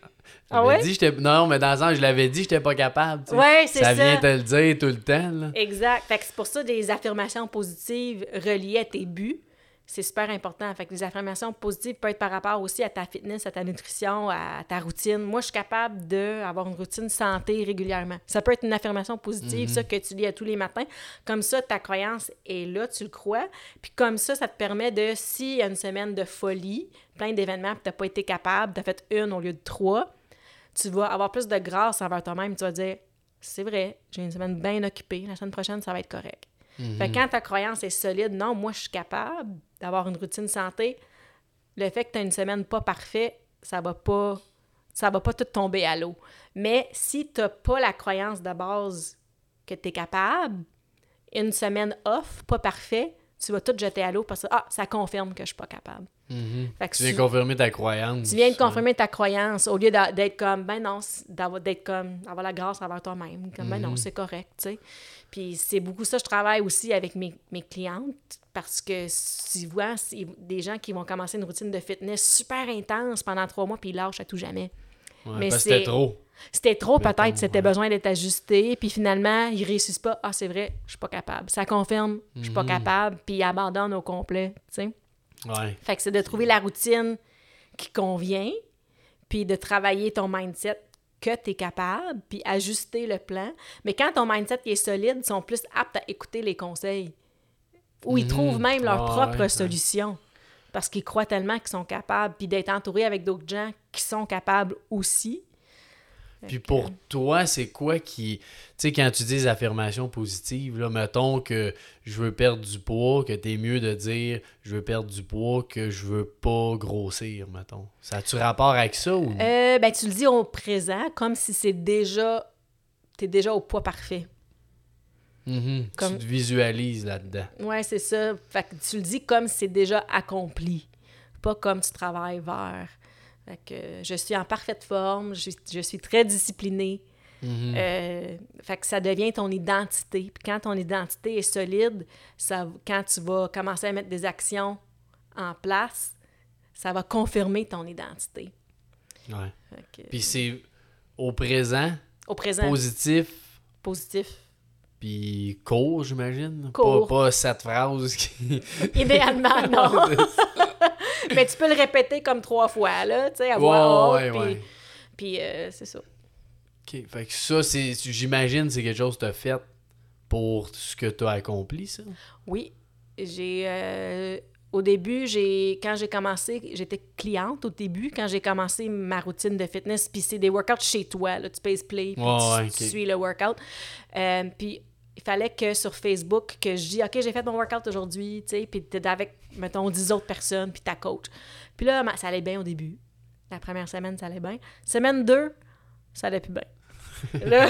Ah ouais? dit, non, mais dans le sens, je l'avais dit, j'étais pas capable. tu sais. Ouais, c'est ça. vient te le dire tout le temps. Là. Exact. Fait que c'est pour ça des affirmations positives reliées à tes buts. C'est super important. Fait que les affirmations positives peuvent être par rapport aussi à ta fitness, à ta nutrition, à ta routine. Moi, je suis capable d'avoir une routine santé régulièrement. Ça peut être une affirmation positive, ça, que tu lis à tous les matins. Comme ça, ta croyance est là, tu le crois. Puis comme ça, ça te permet de, s'il y a une semaine de folie, plein d'événements, puis tu n'as pas été capable, tu as fait une au lieu de trois, tu vas avoir plus de grâce envers toi-même. Tu vas dire, c'est vrai, j'ai une semaine bien occupée, la semaine prochaine, ça va être correct. Fait que quand ta croyance est solide, non, moi, je suis capable d'avoir une routine santé, le fait que tu as une semaine pas parfaite, ça va pas ça va pas tout tomber à l'eau. Mais si tu pas la croyance de base que tu es capable, une semaine off, pas parfait, tu vas tout jeter à l'eau parce que ah, ça confirme que je suis pas capable. Mhm. Que Tu viens tu- confirmer ta croyance. tu viens de confirmer ta croyance au lieu d'être comme, ben non, d'être comme, avoir la grâce envers toi-même. Comme, ben non, c'est correct, tu sais. Puis c'est beaucoup ça, je travaille aussi avec mes, mes clientes parce que tu vois, c'est des gens qui vont commencer une routine de fitness super intense pendant trois mois puis ils lâchent à tout jamais. Ouais, mais c'était trop. C'était trop peut-être, c'était ouais. besoin d'être ajusté, puis finalement, ils réussissent pas. Ah, c'est vrai, je suis pas capable. Ça confirme, je suis pas capable, puis ils abandonnent au complet, tu sais. Ouais. Fait que c'est de trouver la routine qui convient, puis de travailler ton mindset que tu es capable, puis ajuster le plan. Mais quand ton mindset est solide, ils sont plus aptes à écouter les conseils. Ou ils Mhm. trouvent même leur Ah, propre ouais, ouais. solution. Parce qu'ils croient tellement qu'ils sont capables, puis d'être entouré avec d'autres gens qui sont capables aussi. Puis pour toi, c'est quoi qui. Tu sais, quand tu dis des affirmations positives, là, mettons que je veux perdre du poids, que t'es mieux de dire je veux perdre du poids que je veux pas grossir, mettons. Ça a-tu rapport avec ça ou. Euh, ben, tu le dis au présent, comme si c'est déjà... T'es déjà au poids parfait. Mhm. comme- Tu te visualises là-dedans. Ouais, c'est ça. Fait que tu le dis comme si c'est déjà accompli, pas comme tu travailles vers. Fait que je suis en parfaite forme, je, je suis très disciplinée. Mhm. Euh, fait que ça devient ton identité. Puis quand ton identité est solide, ça, quand tu vas commencer à mettre des actions en place, ça va confirmer ton identité. Ouais. Fait que, Puis c'est au présent, au présent, positif, positif. Puis court, j'imagine. Pas, pas cette phrase qui. Idéalement, non. Mais tu peux le répéter comme trois fois, là, tu sais, à voix Ouais, haute, ouais, puis, ouais. euh, c'est ça. Ok, fait que ça, c'est, j'imagine, c'est quelque chose que t'as fait pour ce que t'as accompli, ça? Oui, j'ai... euh, au début, j'ai quand j'ai commencé, j'étais cliente au début, quand j'ai commencé ma routine de fitness, puis c'est des workouts chez toi, là, tu pèses play, puis Ouais, tu, tu suis le workout. Euh, puis il fallait que sur Facebook, que je dis, OK, j'ai fait mon workout aujourd'hui, tu sais, puis t'es avec, mettons, 10 autres personnes, puis ta coach. Puis là, ça allait bien au début. La première semaine, ça allait bien. Semaine 2, ça allait plus bien. Là,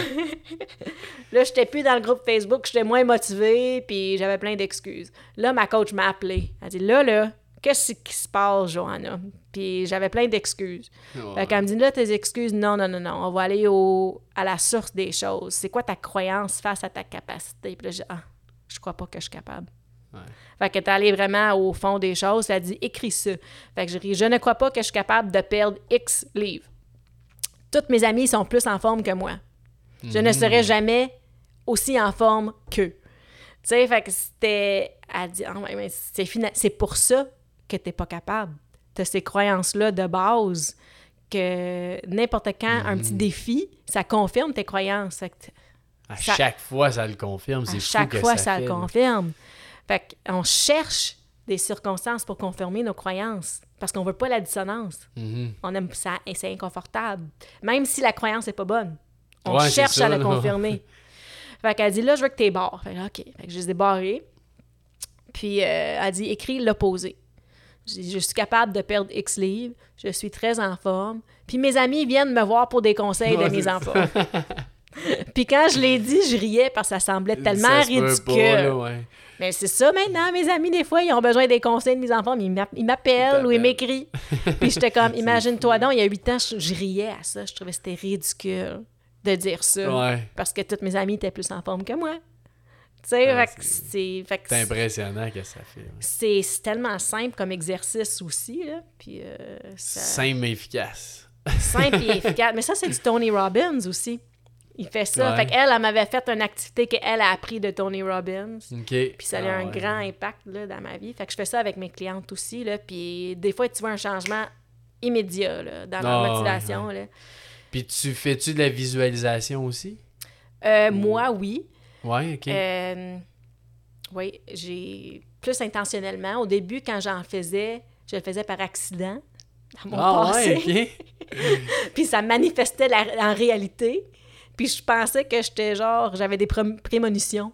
là j'étais plus dans le groupe Facebook, j'étais moins motivée, puis j'avais plein d'excuses. Là, ma coach m'a appelé. Elle dit Là, là, qu'est-ce qui se passe, Johanna? Puis j'avais plein d'excuses. Ouais. Fait qu'elle me dit Là, tes excuses, non, non, non, non, on va aller au, à la source des choses. C'est quoi ta croyance face à ta capacité? Puis là, j'ai Ah, je crois pas que je suis capable. Ouais. Fait que t'es allé vraiment au fond des choses. Elle dit écris ça. Fait que j'ai dit je ne crois pas que je suis capable de perdre X livres. Toutes mes amies sont plus en forme que moi. Je ne serai jamais aussi en forme qu'eux. Tu sais, fait que c'était. Elle dit Ah ouais, mais c'est fina- c'est pour ça que t'es pas capable. T'as ces croyances-là de base que n'importe quand, un petit défi, ça confirme tes croyances. À ça- chaque fois, ça le confirme. à fou chaque que fois, ça, le confirme. Fait qu'on cherche des circonstances pour confirmer nos croyances parce qu'on veut pas la dissonance. Mhm. On aime ça et c'est inconfortable. Même si la croyance n'est pas bonne, on Ouais, cherche ça, à la confirmer. fait qu'elle dit là, je veux que t'es barres. Fait que, OK. Fait que je les ai barrés. Puis euh, elle dit écris l'opposé. Je suis capable de perdre X livres, je suis très en forme. Puis mes amis viennent me voir pour des conseils Ouais, de mise en forme. Puis quand je l'ai dit, je riais parce que ça semblait tellement Ça se peut ridicule. pas, là, ouais. Mais c'est ça maintenant, mes amis, des fois, ils ont besoin des conseils de mise en forme. Ils m'app- ils m'appellent ou ils m'écrivent. Puis j'étais comme, imagine-toi donc, il y a huit ans, je, je riais à ça. Je trouvais que c'était ridicule de dire ça. Ouais. Parce que toutes mes amies étaient plus en forme que moi. Ah, c'est- impressionnant que ça fait. ouais. c'est tellement simple comme exercice aussi, là. Puis euh, ça- Simple mais efficace. simple et efficace. Mais ça, c'est du Tony Robbins aussi. Il fait ça. Ouais. Fait qu'elle, elle m'avait fait une activité qu'elle a appris de Tony Robbins. Puis ça a eu Ah, un grand impact là, dans ma vie. Fait que je fais ça avec mes clientes aussi. Là, puis des fois, tu vois un changement immédiat là, dans leur Ah, motivation. là. Puis tu fais-tu de la visualisation aussi? Euh, Moi, oui. Ouais, OK. Euh, oui, j'ai plus intentionnellement. Au début, quand j'en faisais, je le faisais par accident dans mon ah passé. ouais, OK. puis ça manifestait la- en réalité. Puis je pensais que j'étais genre, j'avais des pré- prémonitions.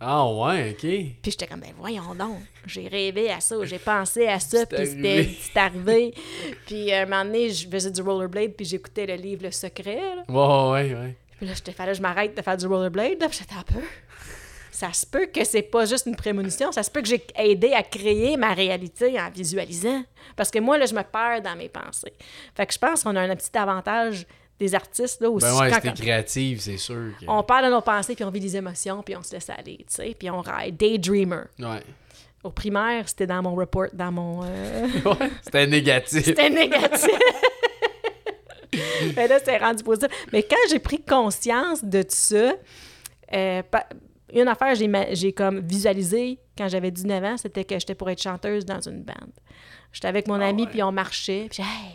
Ah ouais, OK. Puis j'étais comme, ben voyons donc, j'ai rêvé à ça, j'ai pensé à ça, puis c'était arrivé. c'est arrivé. puis euh, un moment donné, je faisais du rollerblade, puis j'écoutais le livre Le Secret. là. Ouais, ouais, ouais. Puis là, j'étais fallait que je m'arrête de faire du rollerblade, là, puis j'étais un peu... Ça se peut que c'est pas juste une prémonition, ça se peut que j'ai aidé à créer ma réalité en visualisant. Parce que moi, là, je me perds dans mes pensées. Fait que je pense qu'on a un petit avantage des artistes, là, aussi. Ben ouais, quand- c'était créatif, c'est sûr. Que... on parle de nos pensées, puis on vit des émotions, puis on se laisse aller, tu sais, puis on ride. Daydreamer. Ouais. Au primaire, c'était dans mon report, dans mon... euh, Ouais, C'était négatif. c'était négatif. Mais là, c'est rendu positif. Mais quand j'ai pris conscience de tout ça, euh, une affaire, j'ai, j'ai comme visualisé quand j'avais 19 ans, c'était que j'étais pour être chanteuse dans une bande. J'étais avec mon Ah ami, puis on marchait, puis hey,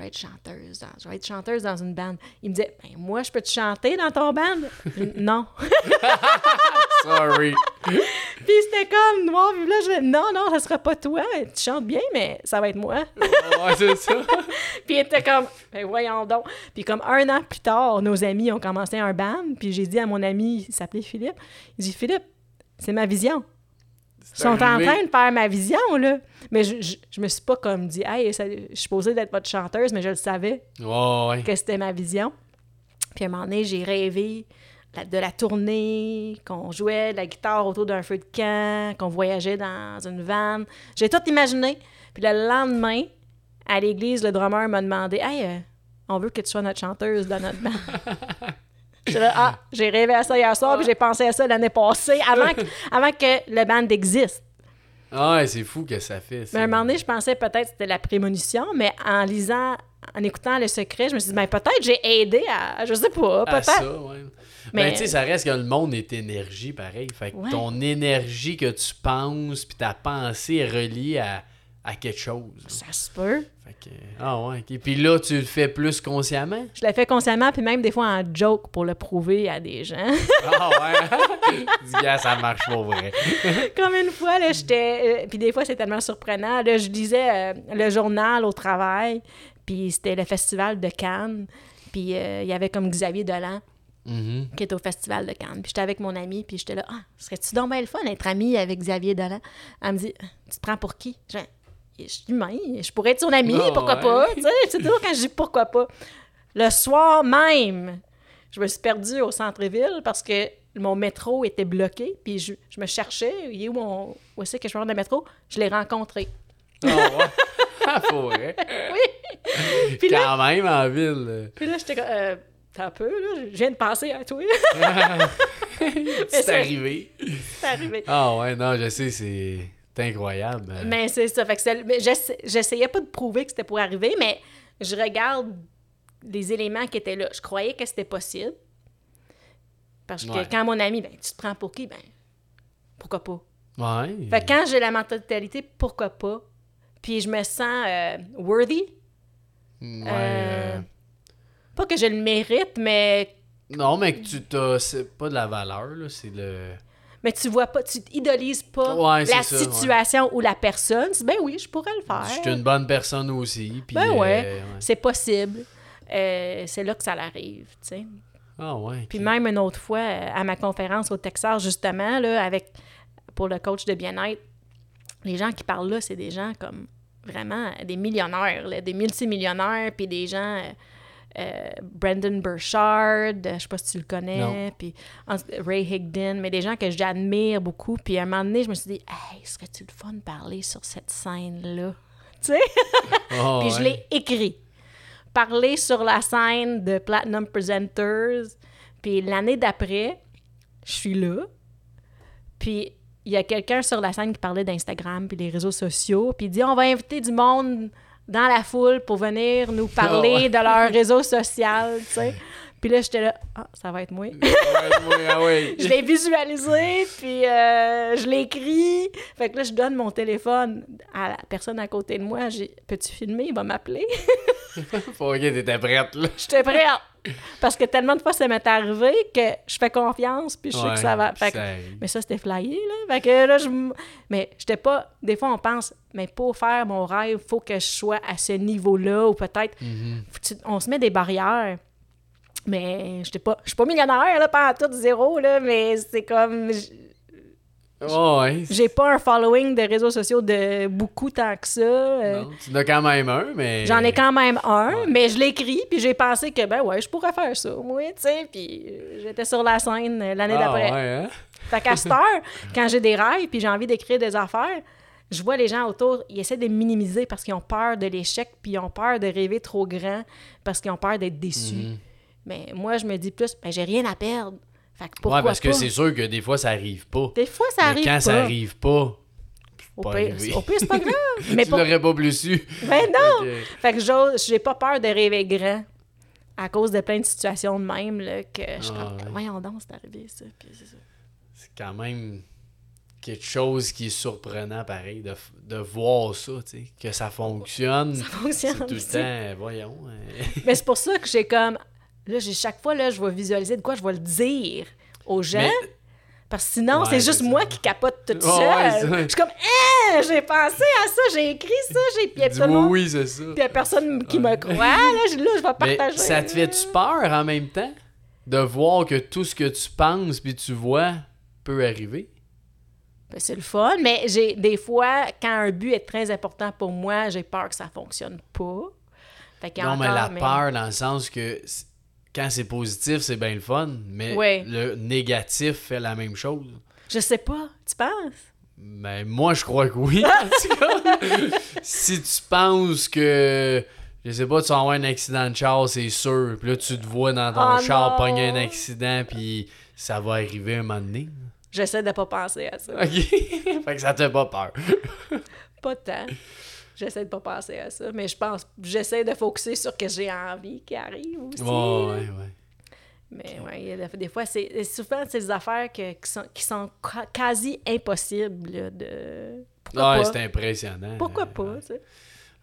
vais être chanteuse, dans, je vais être chanteuse dans une bande. Il me disait, ben, moi, je peux te chanter dans ton band? Non. Sorry. Puis c'était comme noir, puis là, je non, non, ça sera pas toi. Tu chantes bien, mais ça va être moi. ouais, c'est ça. Puis il était comme, ben voyons donc. Puis comme un an plus tard, nos amis ont commencé un band. Puis j'ai dit à mon ami, il s'appelait Philippe, il dit Philippe, c'est ma vision. Ils sont en train de faire ma vision, là. Mais je, je, je me suis pas comme dit, hey, ça- je suis supposée d'être votre chanteuse, mais je le savais ouais. que c'était ma vision. Puis à un moment donné, j'ai rêvé de la tournée, qu'on jouait de la guitare autour d'un feu de camp, qu'on voyageait dans une vanne. J'ai tout imaginé. Puis le lendemain, à l'église, le drummer m'a demandé Hey, euh, on veut que tu sois notre chanteuse dans notre band. J'étais là, ah, j'ai rêvé à ça hier soir, puis j'ai pensé à ça l'année passée, avant que, avant que le band existe. Ah ouais, c'est fou que ça fait. ça. Mais à un moment donné, je pensais peut-être que c'était la prémonition, mais en lisant en écoutant Le Secret, je me suis dit, ben, peut-être j'ai aidé à. Je sais pas, À ça, peut-être. ouais. Mais- Ben, tu sais, ça reste que le monde est énergie, pareil. Fait que Ouais. ton énergie que tu penses, puis ta pensée est reliée à, à quelque chose. Ça se peut. Fait que, ah ouais, ok. Puis là, tu le fais plus consciemment? Je le fais consciemment, puis même des fois en joke pour le prouver à des gens. Ah ouais? Dis, gars, ça marche pas vrai. Comme une fois, là, j'étais. euh, puis des fois, c'est tellement surprenant. Là, je lisais euh, le journal au travail, puis c'était le festival de Cannes. Puis euh, il y avait comme Xavier Dolan Mhm. qui est au festival de Cannes. Puis j'étais avec mon ami, puis j'étais là, ah, serais-tu donc bien le fun d'être ami avec Xavier Dolan? Elle me dit, tu te prends pour qui? Je je suis humain, je pourrais être son ami, Ah, pourquoi ouais. pas? Tu sais, c'est toujours quand je dis pourquoi pas. Le soir même, je me suis perdue au centre-ville parce que mon métro était bloqué, puis je, je me cherchais, il est où mon. Où c'est que je prendre le métro? Je l'ai rencontré. Ah ouais? Ah? Oui! Puis là, Quand même, en ville. euh, puis là j'étais comme, euh, t'as un peu, là, je viens de penser à toi. C'est arrivé. c'est arrivé. Ah ouais, non, je sais, c'est c'est incroyable. Mais c'est ça. Fait que j'essayais pas de prouver que c'était pour arriver, mais je regarde les éléments qui étaient là. Je croyais que c'était possible. Parce que Ouais. quand mon ami, ben, tu te prends pour qui? Ben, pourquoi pas? Ouais. Fait que quand j'ai la mentalité, pourquoi pas? Puis je me sens euh, worthy. Ouais, euh, euh, Pas que je le mérite, mais, Non, mais que tu t'as. C'est pas de la valeur, là, c'est le. Mais tu vois pas, tu idolises pas Ouais, la ça, ouais. situation ou la personne. Tu dis, Ben oui, je pourrais le faire. Je suis une bonne personne aussi. Puis, Ben ouais, euh, c'est possible. Euh, c'est là que ça l'arrive, tu sais. Ah ouais. Puis même une autre fois, euh, à ma conférence au Texas, justement, là, avec, pour le coach de bien-être, les gens qui parlent là, c'est des gens comme vraiment des millionnaires, là, des multimillionnaires, puis des gens... euh, Brandon Burchard, je sais pas si tu le connais, puis Ray Higdon, mais des gens que j'admire beaucoup. Puis à un moment donné, je me suis dit, hey, serait-tu le fun de parler sur cette scène-là? Tu sais? Ah Puis je l'ai écrit. Parler sur la scène de Platinum Presenters. Puis l'année d'après, je suis là. Puis il y a quelqu'un sur la scène qui parlait d'Instagram puis des réseaux sociaux. Puis il dit on va inviter du monde dans la foule pour venir nous parler Ah de leur réseau social, tu sais. Puis là, j'étais là, ah, ça va être moi. Ah je l'ai visualisé, puis euh, je l'ai écrit. Fait que là, je donne mon téléphone à la personne à côté de moi. J'ai, peux-tu filmer? Il va m'appeler. Faut ok, t'étais prête, là. J'étais prête. Parce que tellement de fois, ça m'est arrivé que je fais confiance, puis je sais Ouais, que ça va. Fait que- mais ça, c'était flyé, là. Fait que là, je... Mais j'étais pas... Des fois, on pense, mais pour faire mon rêve, faut que je sois à ce niveau-là, ou peut-être... Mhm. que tu- On se met des barrières. Mais j'étais pas... Je suis pas millionnaire, là, pas tout zéro, là, mais c'est comme... ouais. J'ai pas un following de réseaux sociaux de beaucoup tant que ça. euh, Non, tu en as quand même un, mais. J'en ai quand même un, Ouais. mais je l'écris, puis j'ai pensé que, ben ouais, je pourrais faire ça, moi, tu sais. Puis j'étais sur la scène euh, l'année Ah d'après. ouais, hein? Fait qu'à cette heure, quand j'ai des rêves puis j'ai envie d'écrire des affaires, je vois les gens autour, ils essaient de minimiser parce qu'ils ont peur de l'échec puis ils ont peur de rêver trop grand parce qu'ils ont peur d'être déçus. Mhm. Mais moi, je me dis plus, ben j'ai rien à perdre. Fait que pourquoi Ouais, parce que c'est sûr que des fois, ça arrive pas. Des fois, ça Mais arrive quand pas. ça arrive pas, Au pire, c'est pas grave. Mais tu pour- l'aurais pas plus su. Ben non! Fait Fait que j'ose- j'ai pas peur de rêver grand à cause de plein de situations de même là, que je suis Ah, comme, voyons donc, c'est arrivé ça. C'est quand même quelque chose qui est surprenant, pareil, de, de voir ça, tu sais, que ça fonctionne. Ça fonctionne. tout le temps, voyons. euh, Mais c'est pour ça que j'ai comme. Là, j'ai chaque fois, là, je vais visualiser de quoi je vais le dire aux gens. Mais- Parce que sinon, Ouais, c'est juste moi qui capote toute Ouais, seule. ouais, c'est ça. je suis comme, Hein, j'ai pensé à ça, j'ai écrit ça, j'ai. Puis tout oui, c'est ça. Puis il y a personne qui me croit. Là, je, là, je vais Mais partager. ça te fait-tu peur en même temps de voir que tout ce que tu penses puis tu vois peut arriver? Ben, c'est le fun, mais j'ai des fois, quand un but est très important pour moi, j'ai peur que ça fonctionne pas. Fait Non, mais la peur dans le sens que quand c'est positif, c'est bien le fun, mais Ouais. le négatif fait la même chose. Je sais pas, tu penses? Ben, moi, je crois que oui. en tout cas. si tu penses que, je sais pas, tu vas avoir un accident de char, c'est sûr. Puis là, tu te vois dans ton Oh char pogner un accident, puis ça va arriver un moment donné. J'essaie de pas penser à ça. OK? fait que ça te fait pas peur. Pas tant. J'essaie de pas penser à ça, mais je pense, j'essaie de focuser sur ce que j'ai envie qui arrive aussi. Ouais, là. ouais, ouais. Mais ouais, il y a des- fois, c'est souvent c'est des affaires que- qui, sont, qui sont quasi impossibles là, de. Pourquoi Ouais, pas? c'est impressionnant. Pourquoi Euh, pas, tu sais?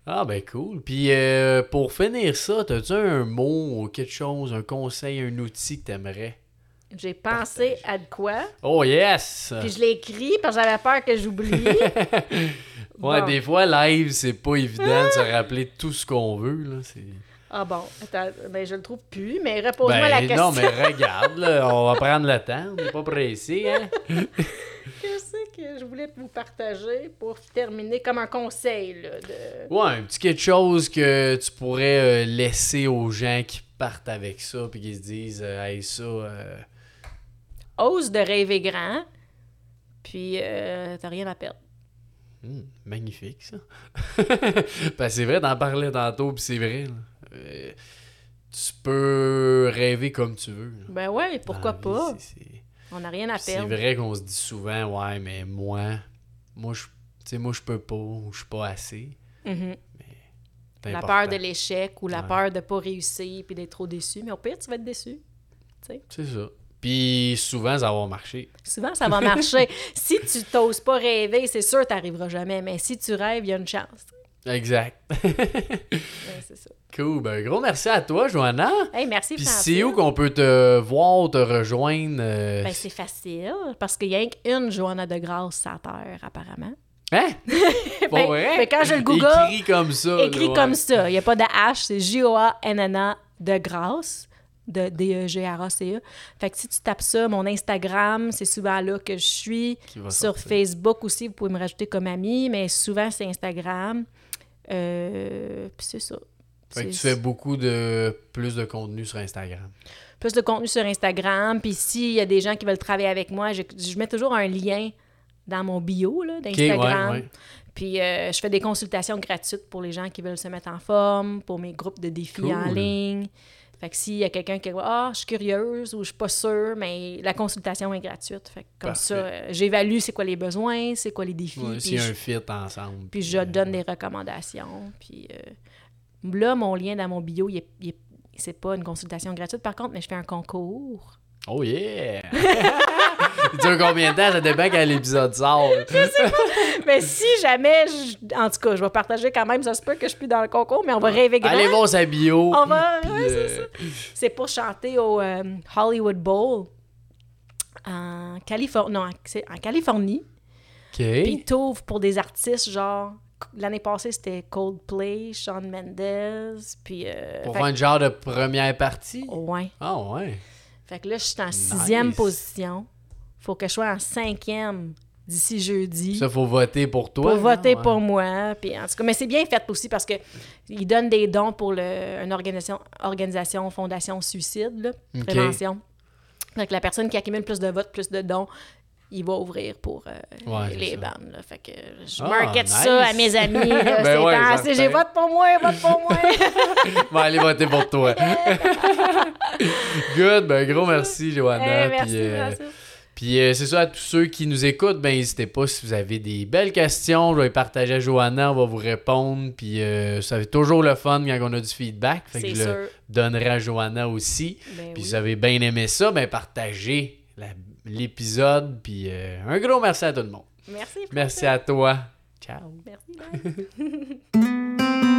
Ah, ben cool. Puis euh, pour finir ça, t'as-tu un mot ou quelque chose, un conseil, un outil que t'aimerais? J'ai pensé à de quoi, Oh yes! puis je l'ai écrit parce que j'avais peur que j'oublie. Ouais, Bon. des fois, live, c'est pas évident de se rappeler tout ce qu'on veut. Là. Ah bon, attends, ben je le trouve plus, mais repose-moi Ben la question. non, mais regarde, là, on va prendre le temps, on n'est pas pressé, hein? Qu'est-ce que je voulais vous partager pour terminer comme un conseil, là, de... Ouais, un petit quelque chose que tu pourrais euh, laisser aux gens qui partent avec ça, puis qui se disent, euh, hey, ça, euh, Ose de rêver grand, puis t'as rien à perdre. Hmm, magnifique, ça. ben, c'est vrai, t'en parlais tantôt, puis c'est vrai. Euh, tu peux rêver comme tu veux. là. Ben ouais, pourquoi vie, pas? c'est- c'est- On n'a rien à C'est perdre. vrai qu'on se dit souvent, ouais, mais moi, moi, je, moi, peux pas, ou je suis pas assez. Mhm. C'est La peur de l'échec ou la Ouais. peur de pas réussir puis d'être trop déçu. Mais au pire, tu vas être déçu. C'est ça. Puis souvent, ça va marcher. Souvent, ça va marcher. si tu t'oses pas rêver, c'est sûr que t'arriveras jamais. Mais si tu rêves, il y a une chance. Exact. Ouais, c'est ça. cool. Ben, gros merci à toi, Joanna. Hey, merci, Puis c'est où qu'on peut te voir, te rejoindre? euh, Ben, c'est facile, parce qu'il y a qu'une Joanna de Grâce sur la Terre, apparemment. Hein? Pas Ben, vrai? ben, quand je le google, Écrit comme ça. Écrit là, ouais. comme ça. Il n'y a pas de H, c'est J-O-A-N-N-A de Grâce, de D-E-G-R-A-C-E. Fait que si tu tapes ça, mon Instagram, c'est souvent là que je suis. Sur sortir. Facebook aussi, vous pouvez me rajouter comme ami, mais souvent c'est Instagram. Euh, Puis c'est ça. Fait que tu fais beaucoup de plus de contenu sur Instagram. plus de contenu sur Instagram. Puis s'il y a des gens qui veulent travailler avec moi, je, je mets toujours un lien dans mon bio d'Instagram. ouais, ouais. Puis euh, je fais des consultations gratuites pour les gens qui veulent se mettre en forme, pour mes groupes de défis Cool. en ligne. Fait que s'il y a quelqu'un qui Ah, je suis curieuse ou je suis pas sûre, mais la consultation est gratuite. Fait que comme Parfait. ça, euh, j'évalue c'est quoi les besoins, c'est quoi les défis. Ouais, puis S'il y a je- un fit ensemble. puis je euh, donne des recommandations. Puis euh, là, mon lien dans mon bio, il est- il est- c'est pas une consultation gratuite par contre, mais je fais un concours. Oh yeah! Il dure combien de temps? Ça dépend quand l'épisode sort. mais si jamais, je- en tout cas, je vais partager quand même, ça se peut que je suis plus dans le concours, mais on va rêver grand. Allez voir sa bio. On va, puis, ouais, c'est euh, ça. C'est pour chanter au euh, Hollywood Bowl en Californie. Non, c'est en Californie. OK. Puis t'ouvres pour des artistes genre l'année passée c'était Coldplay, Shawn Mendes, puis euh, Pour fait- faire une genre de première partie? ouais. Ah ouais. Fait que là je suis en sixième Nice. position. Faut que je sois en cinquième d'ici jeudi. Ça, faut voter pour toi. là, voter ouais. pour moi. Puis en tout cas, mais c'est bien fait aussi parce que ils donnent des dons pour le, une organisation, organisation Fondation Suicide, là, prévention. Fait que la personne qui accumule plus de votes, plus de dons, il va ouvrir pour euh, Ouais, les bandes. Là. Fait que je Ah, market nice. ça à mes amis. Ben c'est ouais, j'ai vote pour moi, vote pour moi. Bon, allez voter pour toi. Good. Ben, gros merci, Joanna. Eh, merci, puis, euh. Puis euh, c'est ça, à tous ceux qui nous écoutent, ben n'hésitez pas si vous avez des belles questions, je vais les partager à Joanna, on va vous répondre. Puis ça fait toujours le fun quand on a du feedback. Fait que je sûr. le donnerai à Joanna aussi. Ben Puis oui. si vous avez bien aimé ça, ben partagez la- l'épisode. Puis euh, un gros merci à tout le monde. Merci. Merci à toi. Ciao. Merci.